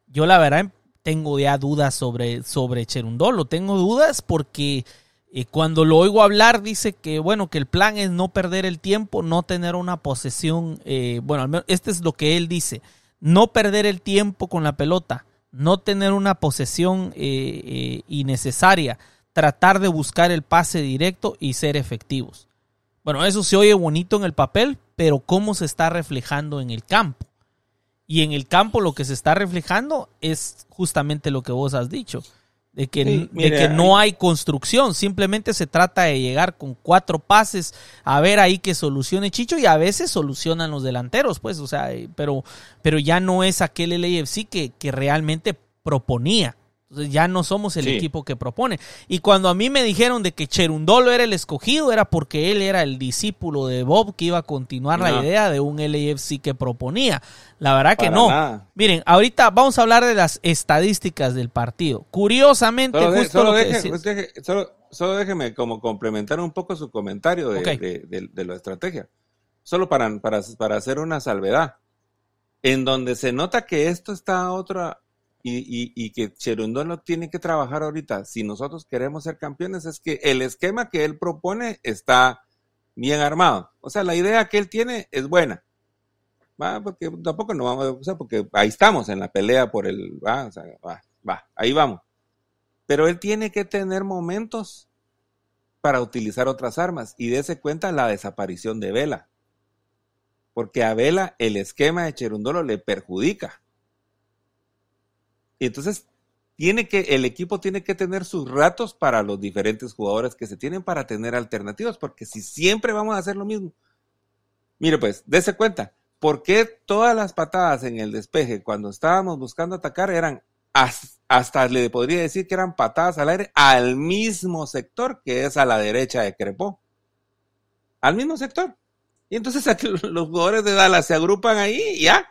[SPEAKER 3] yo la verdad tengo ya dudas sobre, sobre Cherundolo. Tengo dudas porque eh, cuando lo oigo hablar dice que, bueno, que el plan es no perder el tiempo, no tener una posesión. Eh, bueno, al menos este es lo que él dice no perder el tiempo con la pelota, no tener una posesión eh, eh, innecesaria, tratar de buscar el pase directo y ser efectivos. Bueno, eso se oye bonito en el papel, pero ¿cómo se está reflejando en el campo? Y en el campo lo que se está reflejando es justamente lo que vos has dicho de que, que no hay construcción, simplemente se trata de llegar con cuatro pases a ver ahí que solucione Chicho y a veces solucionan los delanteros, pues, o sea, eh, pero, pero ya no es aquel LAFC que, que realmente proponía, Entonces ya no somos el
[SPEAKER 4] Sí.
[SPEAKER 3] equipo que propone. Y cuando a mí me dijeron de que Cherundolo era el escogido, era porque él era el discípulo de Bob que iba a continuar la idea de un LAFC que proponía. La verdad que no.
[SPEAKER 4] nada.
[SPEAKER 3] Miren, ahorita vamos a hablar de las estadísticas del partido. Curiosamente,
[SPEAKER 4] Solo, de-
[SPEAKER 3] justo
[SPEAKER 4] solo
[SPEAKER 3] lo que
[SPEAKER 4] deje-
[SPEAKER 3] decías.
[SPEAKER 4] deje- solo- solo déjeme como complementar un poco su comentario de, de- de- de la estrategia. Solo para, para, para hacer una salvedad. En donde se nota que esto está a otra y, que Cherundolo tiene que trabajar ahorita si nosotros queremos ser campeones es que el esquema que él propone está bien armado. O sea, la idea que él tiene es buena. Va, porque tampoco no vamos a, sea, porque ahí estamos en la pelea por el, va, o sea, va, va, ahí vamos. Pero él tiene que tener momentos para utilizar otras armas y dése cuenta la desaparición de Vela. Porque a Vela el esquema de Cherundolo le perjudica. Y entonces tiene que, el equipo tiene que tener sus ratos para los diferentes jugadores que se tienen para tener alternativas, porque si siempre vamos a hacer lo mismo. Mire pues, dése cuenta, ¿por qué todas las patadas en el despeje cuando estábamos buscando atacar eran has- hasta le podría decir que eran patadas al aire al mismo sector que es a la derecha de Crepó? Al mismo sector. Y entonces aquí [laughs] los jugadores de Dallas se agrupan ahí y ya.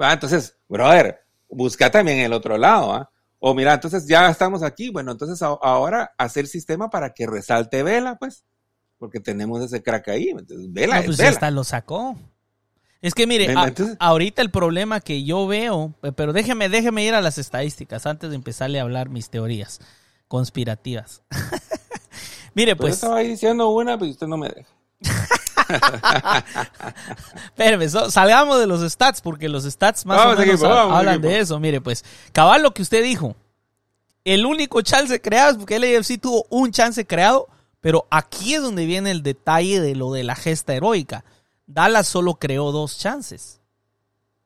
[SPEAKER 4] Va, entonces, brother, busca también el otro lado, ¿ah? O mira, entonces ya estamos aquí, bueno, entonces a- ahora hacer sistema para que resalte Vela, pues, porque tenemos ese crack ahí, entonces Vela
[SPEAKER 3] No,
[SPEAKER 4] es
[SPEAKER 3] pues
[SPEAKER 4] Vela.
[SPEAKER 3] hasta lo sacó. Es que mire, a- ahorita el problema que yo veo, eh, pero déjeme, déjeme ir a las estadísticas antes de empezarle a hablar mis teorías conspirativas. [laughs] mire,
[SPEAKER 4] Pues,
[SPEAKER 3] pues,
[SPEAKER 4] yo estaba ahí diciendo una, pero usted no me deja. [laughs]
[SPEAKER 3] espérame, so- salgamos de los stats porque los stats más
[SPEAKER 4] Vamos,
[SPEAKER 3] o menos
[SPEAKER 4] equipo,
[SPEAKER 3] ha-
[SPEAKER 4] vamos,
[SPEAKER 3] hablan
[SPEAKER 4] equipo.
[SPEAKER 3] de eso. Mire, pues, cabal lo que usted dijo. El único chance creado es porque el AFC tuvo un chance creado, pero aquí es donde viene el detalle de lo de la gesta heroica. Dallas solo creó dos chances.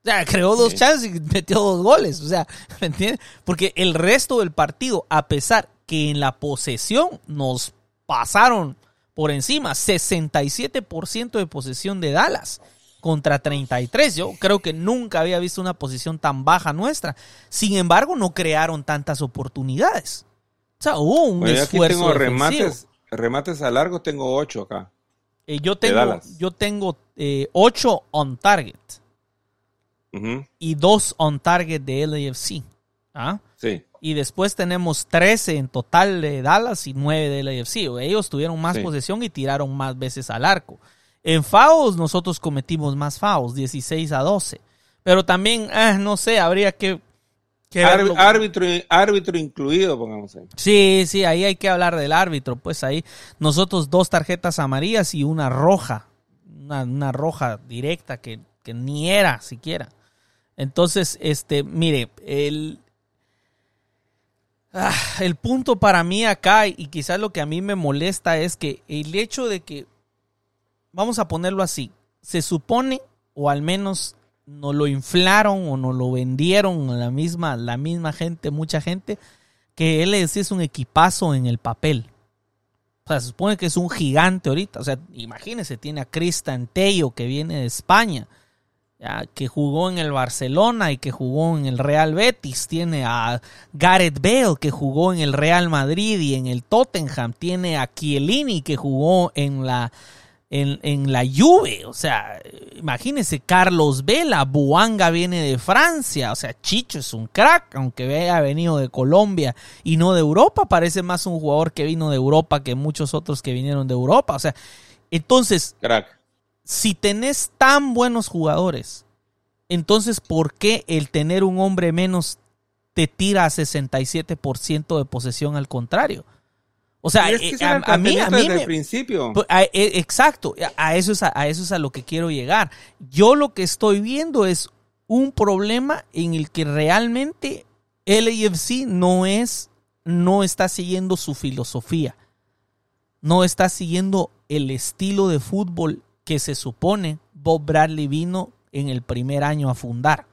[SPEAKER 3] O sea, creó dos
[SPEAKER 4] Sí.
[SPEAKER 3] chances y metió dos goles. O sea, [laughs] ¿me entiendes? Porque el resto del partido, a pesar que en la posesión nos pasaron por encima, 67% de posesión de Dallas contra 33. Yo creo que nunca había visto una posición tan baja nuestra. Sin embargo, no crearon tantas oportunidades. O sea, hubo un
[SPEAKER 4] Bueno, yo aquí
[SPEAKER 3] esfuerzo
[SPEAKER 4] tengo
[SPEAKER 3] defensivo.
[SPEAKER 4] remates, remates a largo, tengo ocho acá.
[SPEAKER 3] Eh, yo tengo, yo tengo eh, 8 on target y 2 on target de LAFC. ¿ah?
[SPEAKER 4] Sí,
[SPEAKER 3] Y después tenemos 13 en total de Dallas y 9 de LAFC. Ellos tuvieron más
[SPEAKER 4] Sí.
[SPEAKER 3] posesión y tiraron más veces al arco. En fouls nosotros cometimos más fouls, 16 a 12. Pero también, ah, no sé, habría que... que
[SPEAKER 4] árbitro, árbitro incluido, pongamos ahí.
[SPEAKER 3] Sí, sí, ahí hay que hablar del árbitro. Pues ahí nosotros dos tarjetas amarillas y una roja. Una, una roja directa que, que ni era siquiera. Entonces, este, mire, el, ah, el punto para mí acá y quizás lo que a mí me molesta es que el hecho de que, vamos a ponerlo así, se supone, o al menos nos lo inflaron o nos lo vendieron la misma, la misma gente, mucha gente, que él es, un equipazo en el papel. O sea, se supone que es un gigante ahorita. O sea, imagínense, tiene a Cristian Tello que viene de España, que jugó en el Barcelona y que jugó en el Real Betis. Tiene a Gareth Bale que jugó en el Real Madrid y en el Tottenham. Tiene a Chiellini que jugó en la en, en la Juve, o sea, imagínense, Carlos Vela, Buanga viene de Francia, o sea, Chicho es un crack, aunque haya venido de Colombia y no de Europa, parece más un jugador que vino de Europa que muchos otros que vinieron de Europa, o sea, entonces,
[SPEAKER 4] Crack.
[SPEAKER 3] Si tenés tan buenos jugadores, entonces, ¿por qué el tener un hombre menos te tira a 67% de posesión al contrario? O sea,
[SPEAKER 4] es que
[SPEAKER 3] eh, a, a mí, a mí
[SPEAKER 4] desde
[SPEAKER 3] me,
[SPEAKER 4] el principio.
[SPEAKER 3] pues, a- e- exacto, a eso, es a, a eso es a lo que quiero llegar. Yo lo que estoy viendo es un problema en el que realmente LAFC no es, no está siguiendo su filosofía, no está siguiendo el estilo de fútbol que se supone Bob Bradley vino en el primer año a fundar,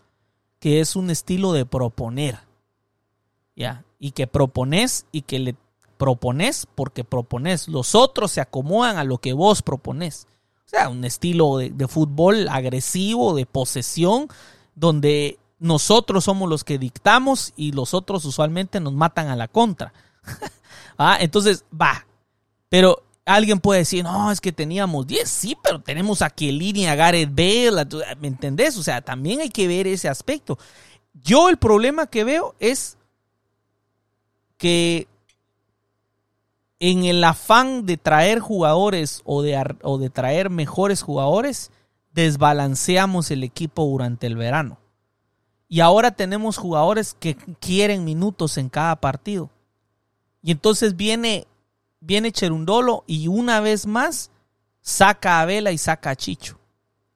[SPEAKER 3] que es un estilo de proponer, ya, y que propones y que le propones porque propones. Los otros se acomodan a lo que vos propones. O sea, un estilo de, fútbol agresivo, de posesión, donde nosotros somos los que dictamos y los otros usualmente nos matan a la contra. [laughs] ah, entonces, va. Pero alguien puede decir, no, es que teníamos 10, sí, pero tenemos a Kielini, a Gareth Bale, ¿me entendés? O sea, también hay que ver ese aspecto. Yo el problema que veo es que en el afán de traer jugadores o de, o de traer mejores jugadores, desbalanceamos el equipo durante el verano. Y ahora tenemos jugadores que quieren minutos en cada partido. Y entonces viene, viene Cherundolo y una vez más saca a Vela y saca a Chicho.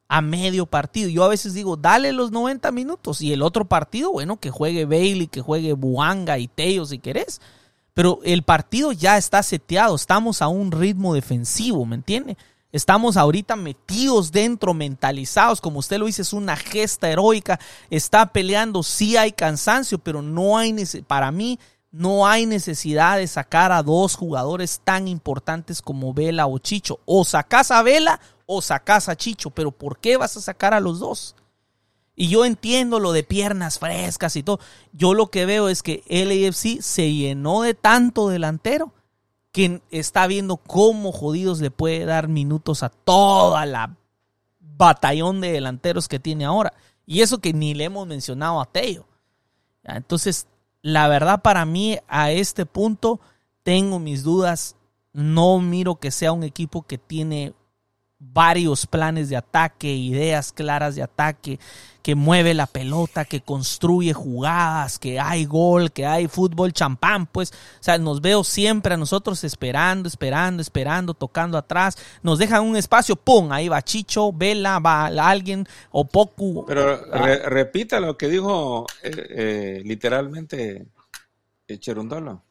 [SPEAKER 3] A medio partido. Yo a veces digo, dale los 90 minutos. Y el otro partido, bueno, que juegue Bailey, que juegue Buanga y Teo si querés. Pero el partido ya está seteado. Estamos a un ritmo defensivo, ¿me entiende? Estamos ahorita metidos dentro, mentalizados, como usted lo dice, es una gesta heroica. Está peleando, sí hay cansancio, pero no hay, para mí, no hay necesidad de sacar a dos jugadores tan importantes como Vela o Chicho. O sacas a Vela o sacas a Chicho, pero ¿por qué vas a sacar a los dos? Y yo entiendo lo de piernas frescas y todo. Yo lo que veo es que LAFC se llenó de tanto delantero que está viendo cómo jodidos le puede dar minutos a toda la batallón de delanteros que tiene ahora. Y eso que ni le hemos mencionado a Teo. Entonces, la verdad para mí a este punto tengo mis dudas. No miro que sea un equipo que tiene varios planes de ataque, ideas claras de ataque, que mueve la pelota, que construye jugadas, que hay gol, que hay fútbol champán, pues, o sea, nos veo siempre a nosotros esperando, esperando, esperando, tocando atrás, nos dejan un espacio, ¡pum! Ahí va Chicho, Vela, va alguien, o Poku.
[SPEAKER 4] Pero repita lo que dijo eh, eh, literalmente Cherundolo.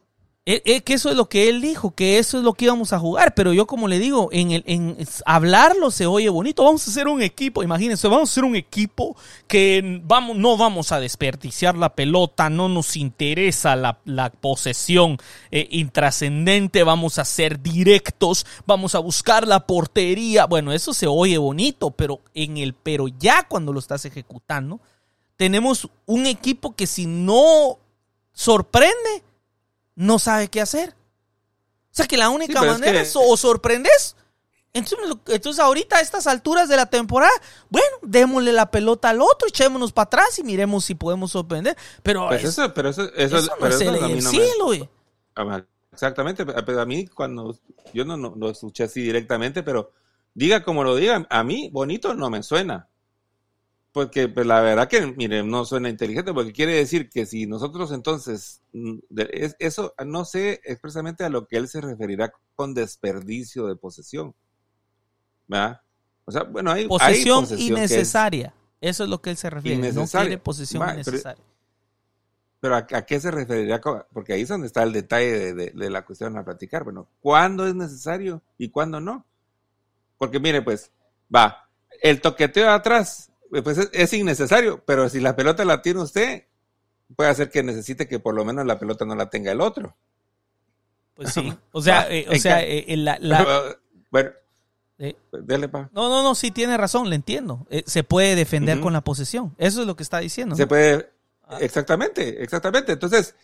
[SPEAKER 3] Eh, eh, que eso es lo que él dijo, que eso es lo que íbamos a jugar, pero yo como le digo, en, el, en hablarlo se oye bonito, vamos a hacer un equipo, imagínense, vamos a hacer un equipo que vamos, no vamos a desperdiciar la pelota, no nos interesa la, posesión eh, intrascendente, vamos a ser directos, vamos a buscar la portería, bueno, eso se oye bonito, pero en el, pero ya cuando lo estás ejecutando, tenemos un equipo que si no sorprende, no sabe qué hacer. O sea que la única manera es, o sorprendes. Entonces, ahorita a estas alturas de la temporada, bueno, démosle la pelota al otro, echémonos para atrás y miremos si podemos sorprender. Pero,
[SPEAKER 4] pues eso, pero eso, eso, no es el cielo, Exactamente, pero a mí cuando yo no, no, lo escuché así directamente, pero diga como lo diga, a mí bonito no me suena. Porque pues, la verdad que, mire, no suena inteligente, porque quiere decir que si nosotros entonces, mm, eso no sé expresamente a lo que él se referirá con desperdicio de posesión. ¿Verdad? O sea, bueno, hay
[SPEAKER 3] posesión, innecesaria. eso es lo que él se refiere. No quiere posesión innecesaria.
[SPEAKER 4] Pero, ¿a, qué se referiría? Porque ahí es donde está el detalle de, de la cuestión a platicar. Bueno, ¿cuándo es necesario y cuándo no? Porque mire, pues, va, el toqueteo de atrás pues es, innecesario, pero si la pelota la tiene usted, puede hacer que necesite que por lo menos la pelota no la tenga el otro.
[SPEAKER 3] Pues sí, o sea, [laughs] eh, o sea, eh, la, [laughs]
[SPEAKER 4] bueno, dele pa.
[SPEAKER 3] No, no, no, sí tiene razón, le entiendo. Eh, se puede defender con la posesión, eso es lo que está diciendo.
[SPEAKER 4] Se puede, ah. exactamente, exactamente. Entonces,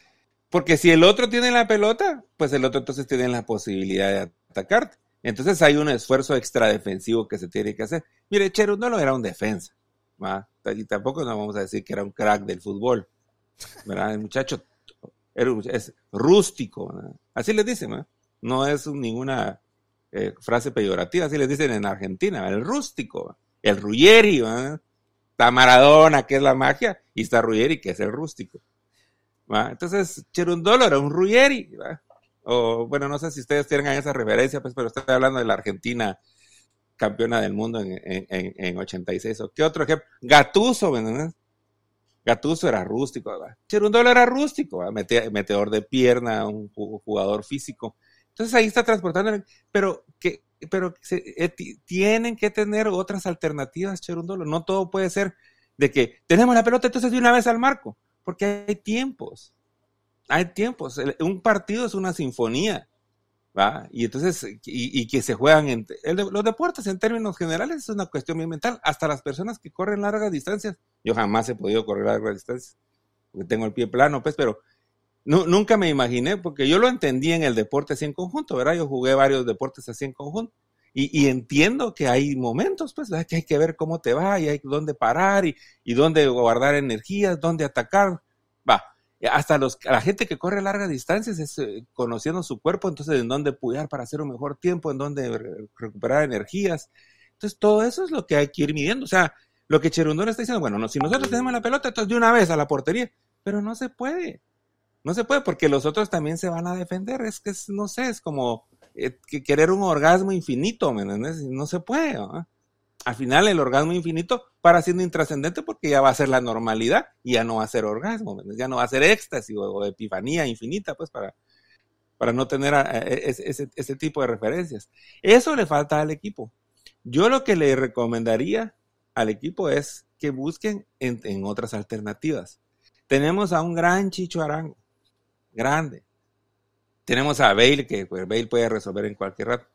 [SPEAKER 4] porque si el otro tiene la pelota, pues el otro entonces tiene la posibilidad de atacarte. Entonces hay un esfuerzo extra defensivo que se tiene que hacer. Mire, Cheru no lo era un defensa. Y tampoco no vamos a decir que era un crack del fútbol. ¿verdad? El muchacho es rústico. Así les dicen, no es ninguna eh, frase peyorativa, así les dicen en Argentina, el rústico, el Ruggeri, está Maradona, que es la magia, y está Ruggeri, que es el rústico. Entonces, Cherundolo era un Ruggeri. O, bueno, no sé si ustedes tienen esa referencia, pues, pero estoy hablando de la Argentina campeona del mundo en, en, en 86. ¿O qué otro ejemplo? Gatuso. Gatuso era rústico, ¿verdad? Cherundolo era rústico, meteor de pierna, un jugador físico. Entonces ahí está transportando, pero que pero eh, tienen que tener otras alternativas, Cherundolo. No todo puede ser de que tenemos la pelota entonces de una vez al marco, porque hay tiempos. Hay tiempos. Un partido es una sinfonía. ¿Va? Y entonces, y, que se juegan en, los deportes en términos generales es una cuestión bien mental. Hasta las personas que corren largas distancias, yo jamás he podido correr largas distancias, porque tengo el pie plano, pues, pero nunca me imaginé, porque yo lo entendí en el deporte así en conjunto, ¿verdad? Yo jugué varios deportes así en conjunto. Y, entiendo que hay momentos, pues, que hay que ver cómo te va y hay dónde parar y, y dónde guardar energías, dónde atacar. Va, hasta los, la gente que corre largas distancias es eh, conociendo su cuerpo, entonces en dónde pujar para hacer un mejor tiempo, en dónde recuperar energías. Entonces todo eso es lo que hay que ir midiendo. O sea, lo que Cherundón está diciendo, bueno, no, si nosotros tenemos la pelota, entonces de una vez a la portería, pero no se puede. No se puede porque los otros también se van a defender. Es que, no sé, es como eh, querer un orgasmo infinito, ¿me No se puede. Al final el orgasmo infinito para siendo intrascendente porque ya va a ser la normalidad y ya no va a ser orgasmo, ya no va a ser éxtasis o, epifanía infinita, pues para, para no tener ese, ese, tipo de referencias. Eso le falta al equipo. Yo lo que le recomendaría al equipo es que busquen en, en otras alternativas. Tenemos a un gran Chicho Arango, grande. Tenemos a Bale, que pues, Bale puede resolver en cualquier rato.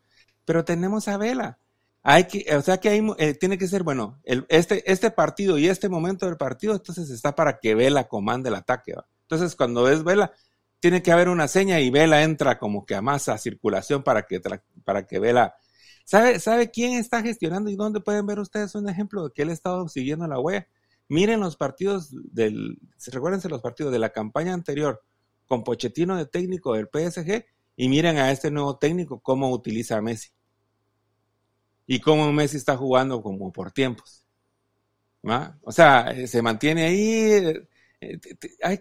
[SPEAKER 4] Pero tenemos a Vela. Hay que, o sea que hay, eh, tiene que ser, bueno, el, este, este partido y este momento del partido, entonces está para que Vela comande el ataque. Entonces, cuando ves Vela, tiene que haber una seña y Vela entra como que a masa circulación para que, para que Vela. ¿Sabe, ¿Sabe quién está gestionando y dónde pueden ver ustedes un ejemplo de que él ha estado siguiendo la web? Miren los partidos del, recuérdense los partidos de la campaña anterior con Pochettino de técnico del PSG y miren a este nuevo técnico cómo utiliza a Messi. Y cómo Messi está jugando como por tiempos. O sea, eh, se mantiene ahí. Eh, hay,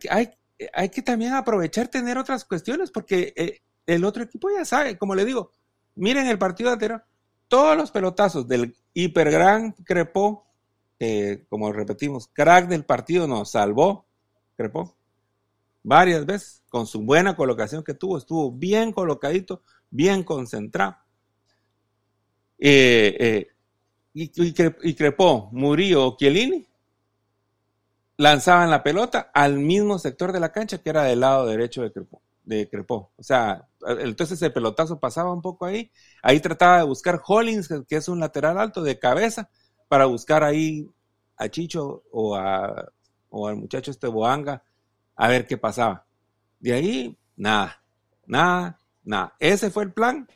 [SPEAKER 4] hay, que también aprovechar tener otras cuestiones porque eh, el otro equipo ya sabe, como le digo, miren el partido anterior, todos los pelotazos del hiper gran Crepó, como repetimos, crack del partido nos salvó, Crepó, varias veces, con su buena colocación que tuvo, estuvo bien colocadito, bien concentrado. Eh, eh, y, crepó Murillo o Chiellini, lanzaban la pelota al mismo sector de la cancha que era del lado derecho de Crepó. De Crepó. O sea, entonces el pelotazo pasaba un poco ahí. Ahí trataba de buscar Hollins, que es un lateral alto de cabeza, para buscar ahí a Chicho o, a, o al muchacho este Boanga a ver qué pasaba. De ahí, nada, nada, nada. Ese fue el plan.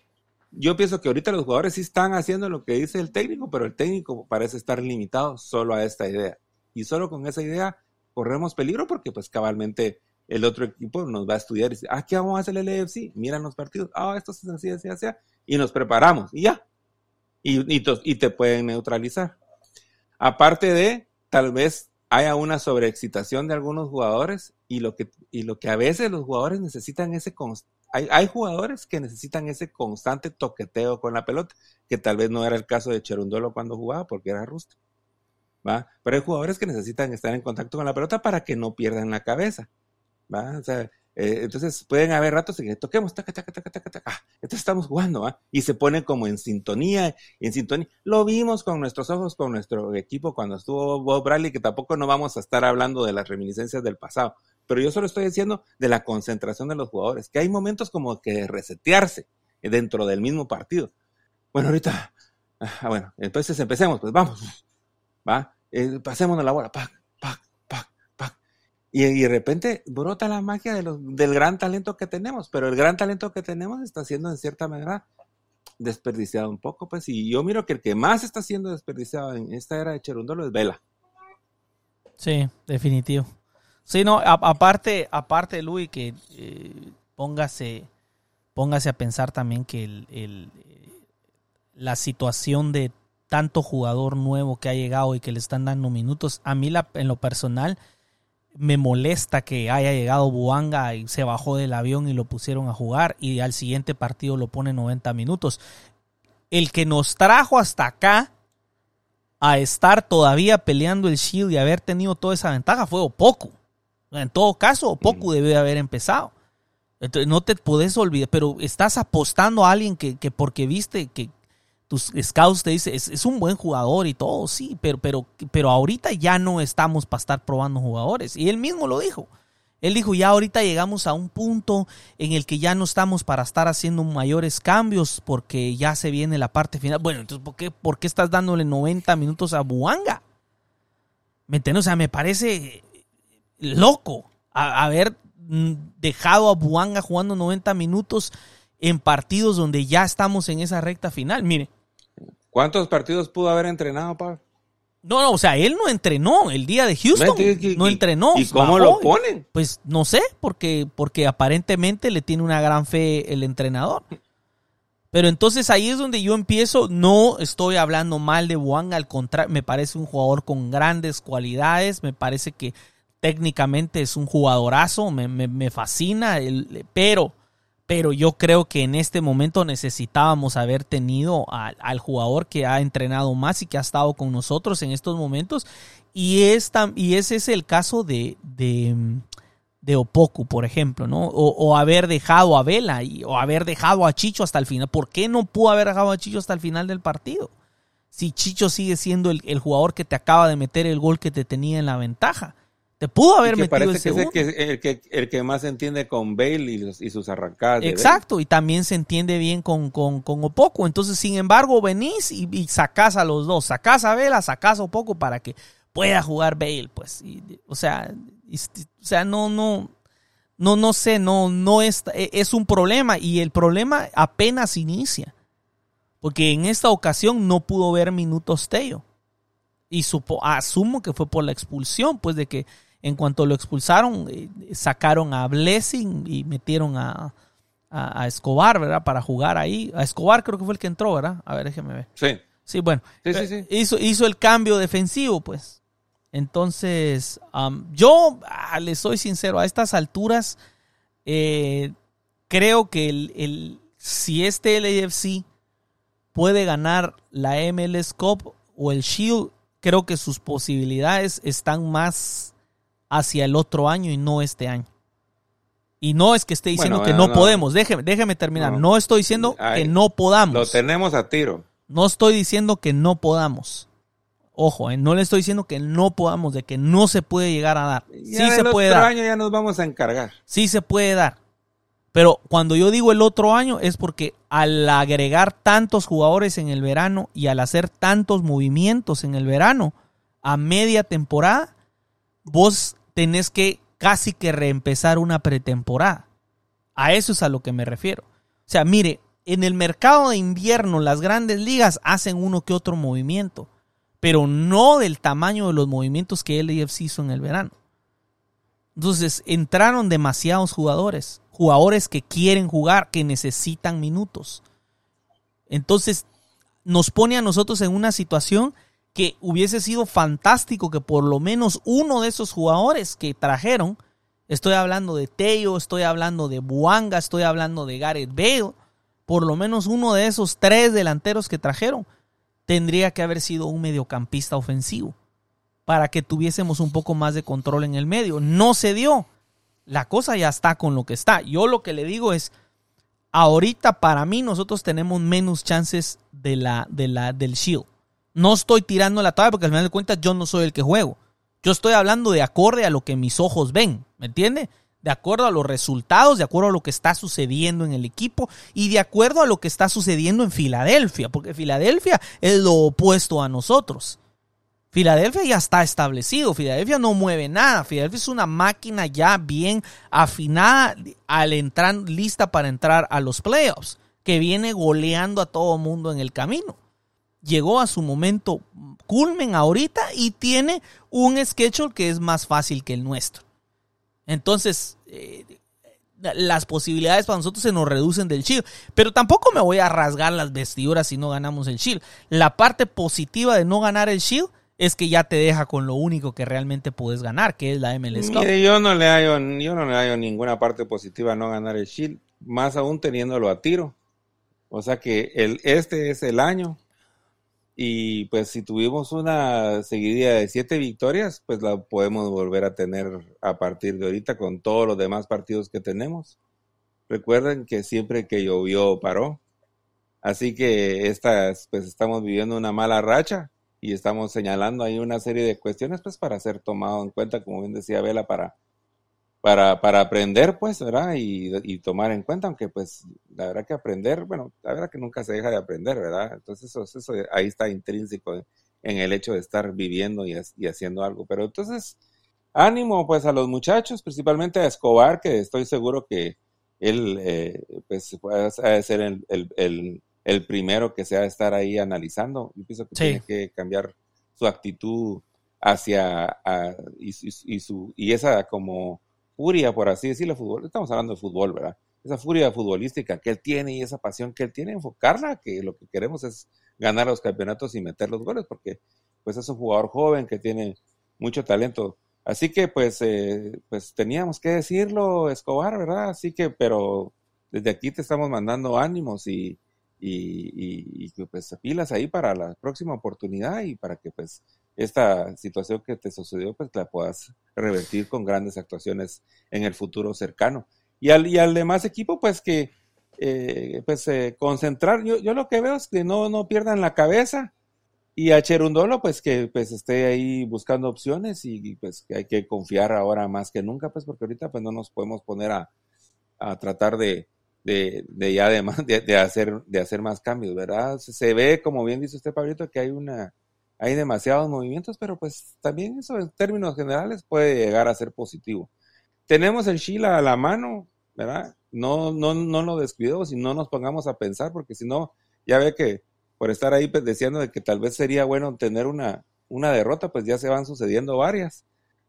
[SPEAKER 4] Yo pienso que ahorita los jugadores sí están haciendo lo que dice el técnico, pero el técnico parece estar limitado solo a esta idea. Y solo con esa idea corremos peligro porque pues cabalmente el otro equipo nos va a estudiar y dice, ah, ¿qué vamos a hacer el LFC? Miran los partidos, ah, esto es así, así, así, y nos preparamos y ya. Y, y, y te pueden neutralizar. Aparte de, tal vez haya una sobreexcitación de algunos jugadores y lo que, y lo que a veces los jugadores necesitan ese hay, hay jugadores que necesitan ese constante toqueteo con la pelota, que tal vez no era el caso de Cherundolo cuando jugaba porque era rústico. ¿va? Pero hay jugadores que necesitan estar en contacto con la pelota para que no pierdan la cabeza. ¿va? Eh, entonces pueden haber ratos en que toquemos, taca, taca, taca, taca, taca. Ah, entonces estamos jugando, ¿ah? Y se pone como en sintonía, en sintonía. Lo vimos con nuestros ojos, con nuestro equipo cuando estuvo Bob Bradley, que tampoco no vamos a estar hablando de las reminiscencias del pasado. Pero yo solo estoy diciendo de la concentración de los jugadores, que hay momentos como que resetearse dentro del mismo partido. Bueno, ahorita, ah, bueno, entonces empecemos, pues vamos, va, eh, pasemos la bola, pa, y, de repente brota la magia de del gran talento que tenemos, pero el gran talento que tenemos está siendo en cierta manera desperdiciado un poco, pues, y yo miro que el que más está siendo desperdiciado en esta era de Cherundolo es Vela.
[SPEAKER 3] Sí, definitivo. Sí, no, aparte, aparte, Luis, que eh, póngase, póngase a pensar también que el, la situación de tanto jugador nuevo que ha llegado y que le están dando minutos, a mí en lo personal, me molesta que haya llegado Buanga y se bajó del avión y lo pusieron a jugar y al siguiente partido lo pone 90 minutos. El que nos trajo hasta acá a estar todavía peleando el Shield y haber tenido toda esa ventaja fue Opoku. En todo caso, mm. debe haber empezado. Entonces, no te puedes olvidar, pero estás apostando a alguien que, que porque viste que, tus scouts te dicen, es, un buen jugador y todo, sí, pero, pero, pero ahorita ya no estamos para estar probando jugadores. Y él mismo lo dijo. Él dijo, ya ahorita llegamos a un punto en el que ya no estamos para estar haciendo mayores cambios porque ya se viene la parte final. Bueno, entonces, ¿por qué, por qué estás dándole 90 minutos a Buanga? ¿Me entiendes? O sea, me parece loco haber dejado a Buanga jugando 90 minutos en partidos donde ya estamos en esa recta final. Mire.
[SPEAKER 4] ¿Cuántos partidos pudo haber entrenado, Pablo?
[SPEAKER 3] No, no, o sea, él no entrenó el día de Houston. no entrenó.
[SPEAKER 4] ¿Y cómo lo ponen?
[SPEAKER 3] Pues no sé, porque, porque aparentemente le tiene una gran fe el entrenador. Pero entonces ahí es donde yo empiezo. No estoy hablando mal de Wang, al contrario, me parece un jugador con grandes cualidades. Me parece que técnicamente es un jugadorazo, me, me, fascina. El, pero pero yo creo que en este momento necesitábamos haber tenido al, jugador que ha entrenado más y que ha estado con nosotros en estos momentos. Y, y ese es el caso de, de, de Opoku, por ejemplo, ¿no? O, haber dejado a Vela y, o haber dejado a Chicho hasta el final. ¿Por qué no pudo haber dejado a Chicho hasta el final del partido? Si Chicho sigue siendo el, el jugador que te acaba de meter el gol que te tenía en la ventaja pudo haber metido
[SPEAKER 4] parece que es el que, el, que, más se entiende con Bale y, sus arrancadas.
[SPEAKER 3] Exacto, y también se entiende bien con, con, con Opoco. Entonces, sin embargo, venís y, y, sacás a los dos. Sacás a Vela, sacás a Opoco para que pueda jugar Bale, pues. o sea, o sea, no, no, no, no sé, no, no es, e, es un problema y el problema apenas inicia. Porque en esta ocasión no pudo ver minutos Teo. Y supo, asumo que fue por la expulsión, pues de que en cuanto lo expulsaron, eh, sacaron a Blessing y metieron a, a, Escobar, ¿verdad? Para jugar ahí. A Escobar creo que fue el que entró, ¿verdad? A ver, déjeme ver.
[SPEAKER 4] Sí.
[SPEAKER 3] Sí, bueno. Eh, hizo, hizo el cambio defensivo, pues. Entonces, yo ah, le soy sincero, a estas alturas, eh, creo que el, si este LAFC puede ganar la MLS Cup o el Shield, creo que sus posibilidades están más hacia el otro año y no este año. Y no es que esté diciendo que no, podemos, déjeme, déjeme terminar. No, estoy diciendo que no podamos.
[SPEAKER 4] Lo tenemos a tiro.
[SPEAKER 3] No estoy diciendo que no podamos. Ojo, eh, no le estoy diciendo que no podamos, de que no se puede llegar a dar. sí se puede dar.
[SPEAKER 4] año ya nos vamos a encargar.
[SPEAKER 3] Sí se puede dar. Pero cuando yo digo el otro año es porque al agregar tantos jugadores en el verano y al hacer tantos movimientos en el verano, a media temporada, vos tenés que casi que reempezar una pretemporada. A eso es a lo que me refiero. O sea, mire, en el mercado de invierno las grandes ligas hacen uno que otro movimiento, pero no del tamaño de los movimientos que el hizo en el verano. Entonces entraron demasiados jugadores, jugadores que quieren jugar, que necesitan minutos. Entonces nos pone a nosotros en una situación que hubiese sido fantástico que por lo menos uno de esos jugadores que trajeron, estoy hablando de Teo, estoy hablando de Buanga, estoy hablando de Gareth Bale, por lo menos uno de esos tres delanteros que trajeron tendría que haber sido un mediocampista ofensivo para que tuviésemos un poco más de control en el medio. No se dio. La cosa ya está con lo que está. Yo lo que le digo es, ahorita para mí nosotros tenemos menos chances de la, de la, del Shield. No estoy tirando la toalla porque al final de cuentas yo no soy el que juego. Yo estoy hablando de acorde a lo que mis ojos ven, ¿me entiende? De acuerdo a los resultados, de acuerdo a lo que está sucediendo en el equipo y de acuerdo a lo que está sucediendo en Filadelfia, porque Filadelfia es lo opuesto a nosotros. Filadelfia ya está establecido, Filadelfia no mueve nada, Filadelfia es una máquina ya bien afinada al entrar, lista para entrar a los playoffs, que viene goleando a todo mundo en el camino llegó a su momento culmen ahorita y tiene un schedule que es más fácil que el nuestro. Entonces, eh, las posibilidades para nosotros se nos reducen del Shield. Pero tampoco me voy a rasgar las vestiduras si no ganamos el Shield. La parte positiva de no ganar el Shield es que ya te deja con lo único que realmente puedes ganar, que es la MLS Cup.
[SPEAKER 4] yo no le hallo, yo no le hallo ninguna parte positiva a no ganar el Shield, más aún teniéndolo a tiro. O sea que este es el año y pues si tuvimos una seguidilla de siete victorias, pues la podemos volver a tener a partir de ahorita con todos los demás partidos que tenemos. Recuerden que siempre que llovió paró. Así que estas, pues estamos viviendo una mala racha y estamos señalando ahí una serie de cuestiones pues para ser tomado en cuenta, como bien decía Vela, para, para, para aprender, pues, ¿verdad? Y, y, tomar en cuenta, aunque pues la verdad que aprender, bueno, la verdad que nunca se deja de aprender, ¿verdad? Entonces eso, eso ahí está intrínseco en el hecho de estar viviendo y, y haciendo algo. Pero entonces, ánimo pues a los muchachos, principalmente a Escobar, que estoy seguro que él eh, pues puede ser el, primero que sea de estar ahí analizando. Yo pienso que tiene que cambiar su actitud hacia y, y, su, y esa como furia, por así decirlo, fútbol, estamos hablando de fútbol, ¿verdad? Esa furia futbolística que él tiene y esa pasión que él tiene, enfocarla, que lo que queremos es ganar los campeonatos y meter los goles, porque pues es un jugador joven que tiene mucho talento. Así que pues, eh, pues teníamos que decirlo, Escobar, ¿verdad? Así que, pero desde aquí te estamos mandando ánimos y, y, y, pues pilas ahí para la próxima oportunidad y para que pues esta situación que te sucedió pues la puedas revertir con grandes actuaciones en el futuro cercano. Y al, y al demás equipo pues que eh, pues eh, concentrar, yo, yo lo que veo es que no, no pierdan la cabeza y a Cherundolo pues que pues esté ahí buscando opciones y, pues que hay que confiar ahora más que nunca pues porque ahorita pues no nos podemos poner a, a tratar de, de, de ya de, de, hacer, de hacer más cambios, ¿verdad? Se ve, como bien dice usted, Pablito, que hay una hay demasiados movimientos, pero pues también eso en términos generales puede llegar a ser positivo. Tenemos el Sheila a la mano, ¿verdad? no, no, no lo descuidemos y no nos pongamos a pensar, porque si no, ya ve que por estar ahí pues, diciendo de que tal vez sería bueno tener una, una derrota, pues ya se van sucediendo varias.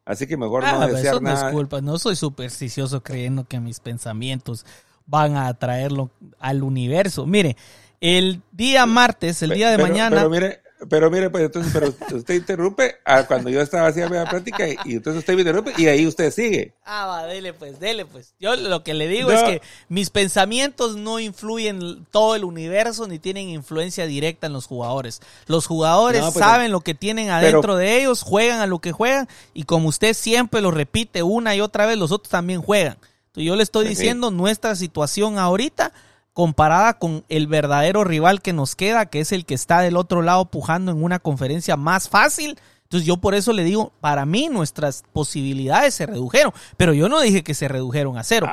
[SPEAKER 4] Así que mejor no
[SPEAKER 3] ah,
[SPEAKER 4] desear
[SPEAKER 3] eso
[SPEAKER 4] nada.
[SPEAKER 3] Es no soy supersticioso creyendo que mis pensamientos van a atraerlo al universo. Mire, el día martes, el día de mañana.
[SPEAKER 4] Pero mire, pero mire, pues entonces, pero usted interrumpe cuando yo estaba haciendo la práctica y, entonces usted me interrumpe y ahí usted sigue.
[SPEAKER 3] Ah, va, dele pues, dele pues. Yo lo que le digo es que mis pensamientos no influyen todo el universo ni tienen influencia directa en los jugadores. Los jugadores pues, saben lo que tienen adentro de ellos, juegan a lo que juegan y como usted siempre lo repite una y otra vez, los otros también juegan. Yo le estoy diciendo nuestra situación ahorita comparada con el verdadero rival que nos queda, que es el que está del otro lado pujando en una conferencia más fácil. Entonces yo por eso le digo, para mí nuestras posibilidades se redujeron, pero yo no dije que se redujeron a cero,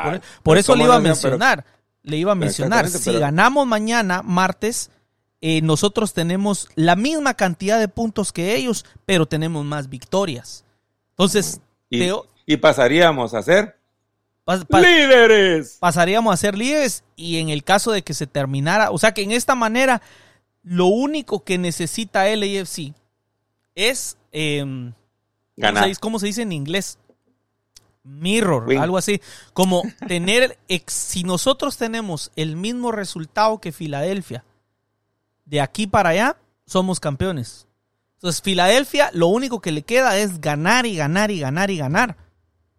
[SPEAKER 3] por, ah, eso le iba a mencionar, le iba a mencionar, si ganamos mañana, martes, eh, nosotros tenemos la misma cantidad de puntos que ellos, pero tenemos más victorias. Entonces,
[SPEAKER 4] y pasaríamos a ser líderes.
[SPEAKER 3] Pasaríamos a ser líderes y en el caso de que se terminara, o sea que en esta manera lo único que necesita el AFC es eh,
[SPEAKER 4] ganar.
[SPEAKER 3] ¿cómo se, dice en inglés? Mirror, algo así. Como tener, si nosotros tenemos el mismo resultado que Filadelfia, de aquí para allá, somos campeones. Entonces, Filadelfia, lo único que le queda es ganar y ganar y ganar y ganar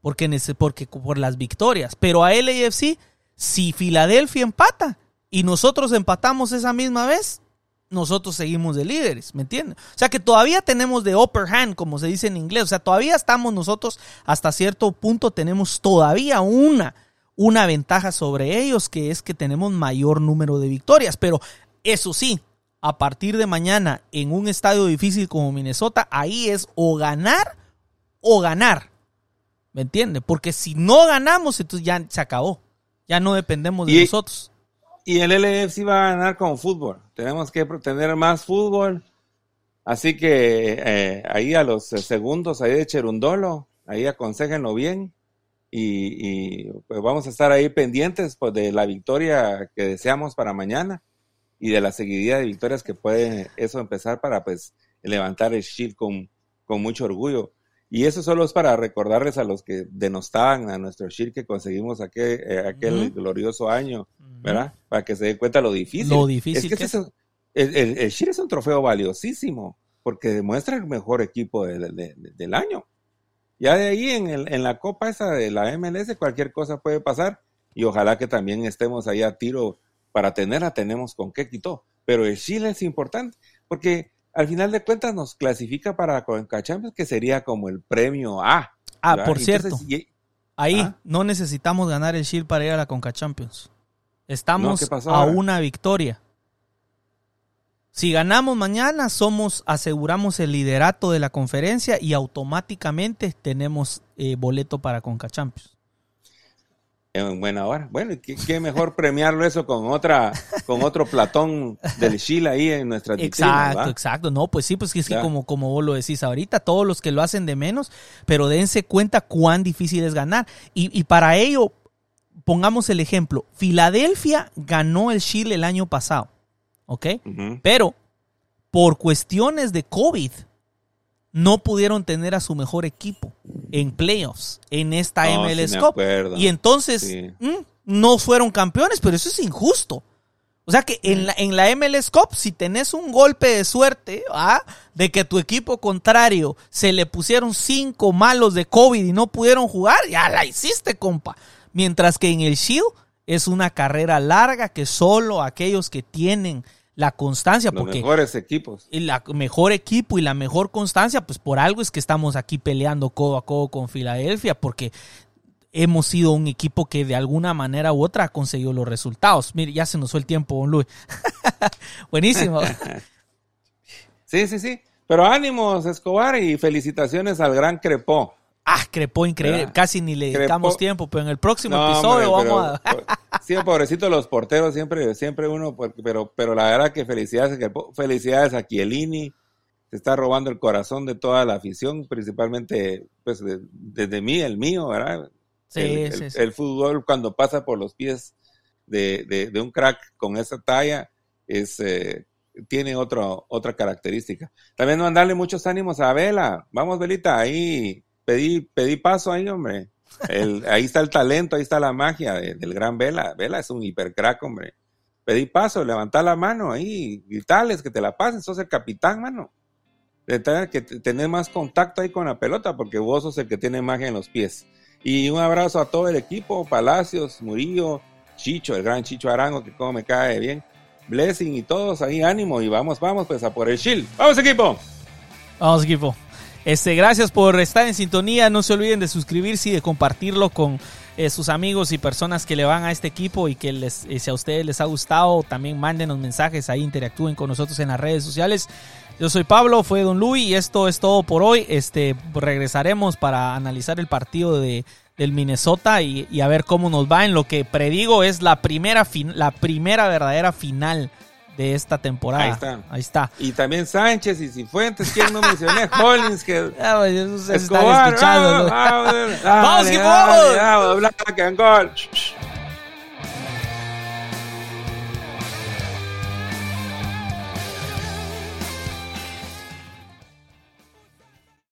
[SPEAKER 3] porque, porque por las victorias. Pero a LAFC, si Filadelfia empata y nosotros empatamos esa misma vez, nosotros seguimos de líderes, ¿me entiendes? O sea que todavía tenemos de upper hand, como se dice en inglés. O sea, todavía estamos nosotros, hasta cierto punto, tenemos todavía una, una ventaja sobre ellos, que es que tenemos mayor número de victorias. Pero eso sí, a partir de mañana, en un estadio difícil como Minnesota, ahí es o ganar o ganar. ¿Me entiendes? Porque si no ganamos, entonces ya se acabó. Ya no dependemos de nosotros.
[SPEAKER 4] Y el LFC va a ganar con fútbol. Tenemos que tener más fútbol. Así que eh, ahí a los segundos, ahí de Cherundolo, ahí aconsejenlo bien. Y, pues vamos a estar ahí pendientes pues, de la victoria que deseamos para mañana y de la seguidilla de victorias que puede eso empezar para pues levantar el shield con, con mucho orgullo. Y eso solo es para recordarles a los que denostaban a nuestro Shir que conseguimos aquel, eh, aquel glorioso año, ¿verdad? Para que se den cuenta lo difícil.
[SPEAKER 3] Lo difícil.
[SPEAKER 4] Es que, el, el, Shir es un trofeo valiosísimo porque demuestra el mejor equipo del año. Ya de ahí en, el, en la copa esa de la MLS cualquier cosa puede pasar y ojalá que también estemos ahí a tiro para tenerla, tenemos con qué quitó. Pero el Chile es importante porque al final de cuentas nos clasifica para Conca Champions, que sería como el premio A.
[SPEAKER 3] Ah, por cierto. ahí ¿Ah? no necesitamos ganar el Shield para ir a la Conca Champions. Estamos a una victoria. Si ganamos mañana, somos, aseguramos el liderato de la conferencia y automáticamente tenemos eh, boleto para Conca Champions.
[SPEAKER 4] En buena hora. Bueno, ¿qué, qué mejor [laughs] premiarlo eso con otra, con otro Platón del Chile ahí en nuestra
[SPEAKER 3] Exacto, exacto. No, pues sí, pues es que como, como vos lo decís ahorita, todos los que lo hacen de menos, pero dense cuenta cuán difícil es ganar. Y, y para ello, pongamos el ejemplo. Filadelfia ganó el Chile el año pasado, ¿ok? Pero por cuestiones de COVID, no pudieron tener a su mejor equipo en playoffs en esta MLS Cup. Y entonces mm, no fueron campeones, pero eso es injusto. O sea que en la, en la MLS Cup, si tenés un golpe de suerte ¿ah? de que tu equipo contrario se le pusieron cinco malos de COVID y no pudieron jugar, ya la hiciste, compa. Mientras que en el Shield es una carrera larga que solo aquellos que tienen la constancia. Los porque
[SPEAKER 4] mejores equipos.
[SPEAKER 3] El mejor equipo y la mejor constancia, pues por algo es que estamos aquí peleando codo a codo con Filadelfia, porque hemos sido un equipo que de alguna manera u otra ha conseguido los resultados. Mire, ya se nos fue el tiempo, don Luis. [laughs] Buenísimo. [laughs]
[SPEAKER 4] sí, sí, sí. Pero ánimos, Escobar, y felicitaciones al gran Crepó.
[SPEAKER 3] Ah, crepó increíble. Casi ni le dedicamos tiempo, pero en el próximo episodio vamos a.
[SPEAKER 4] sí, pobrecito los porteros, siempre, siempre uno, pero, pero la verdad que felicidades, felicidades a Chiellini. Se está robando el corazón de toda la afición, principalmente pues desde mí, el mío, ¿verdad? Sí, el, sí, el, fútbol cuando pasa por los pies de, de, un crack con esa talla es eh, tiene otro, otra característica. También mandarle muchos ánimos a Vela. Vamos, Velita, ahí pedí, pedí paso ahí, hombre. Ahí está el talento, ahí está la magia del gran Vela. Vela es un hipercrack, hombre. Pedí paso, levanta la mano ahí, gritales que te la pasen, sos el capitán, mano. De que tener más contacto ahí con la pelota, porque vos sos el que tiene magia en los pies. Y un abrazo a todo el equipo, Palacios, Murillo, Chicho, el gran Chicho Arango, que como me cae bien. Blessing y todos ahí, ánimo y vamos, vamos pues a por el shield. ¡Vamos equipo!
[SPEAKER 3] Vamos equipo. Este, gracias por estar en sintonía. No se olviden de suscribirse y de compartirlo con eh, sus amigos y personas que le van a este equipo y que les, eh, si a ustedes les ha gustado, también mándenos mensajes ahí, interactúen con nosotros en las redes sociales. Yo soy Pablo, fue Don Luis y esto es todo por hoy. Este, regresaremos para analizar el partido de, del Minnesota y, y, a ver cómo nos va. En lo que predigo es la primera, fin, la primera verdadera final de esta temporada.
[SPEAKER 4] Ahí está.
[SPEAKER 3] Ahí está.
[SPEAKER 4] Y también Sánchez y Cifuentes, ¿quién no mencioné? [laughs] Hollins, que.
[SPEAKER 3] Ah, pues, eso se Escobar, escuchando.
[SPEAKER 4] Ah, ah, [laughs] vamos, que vamos. Black and gold.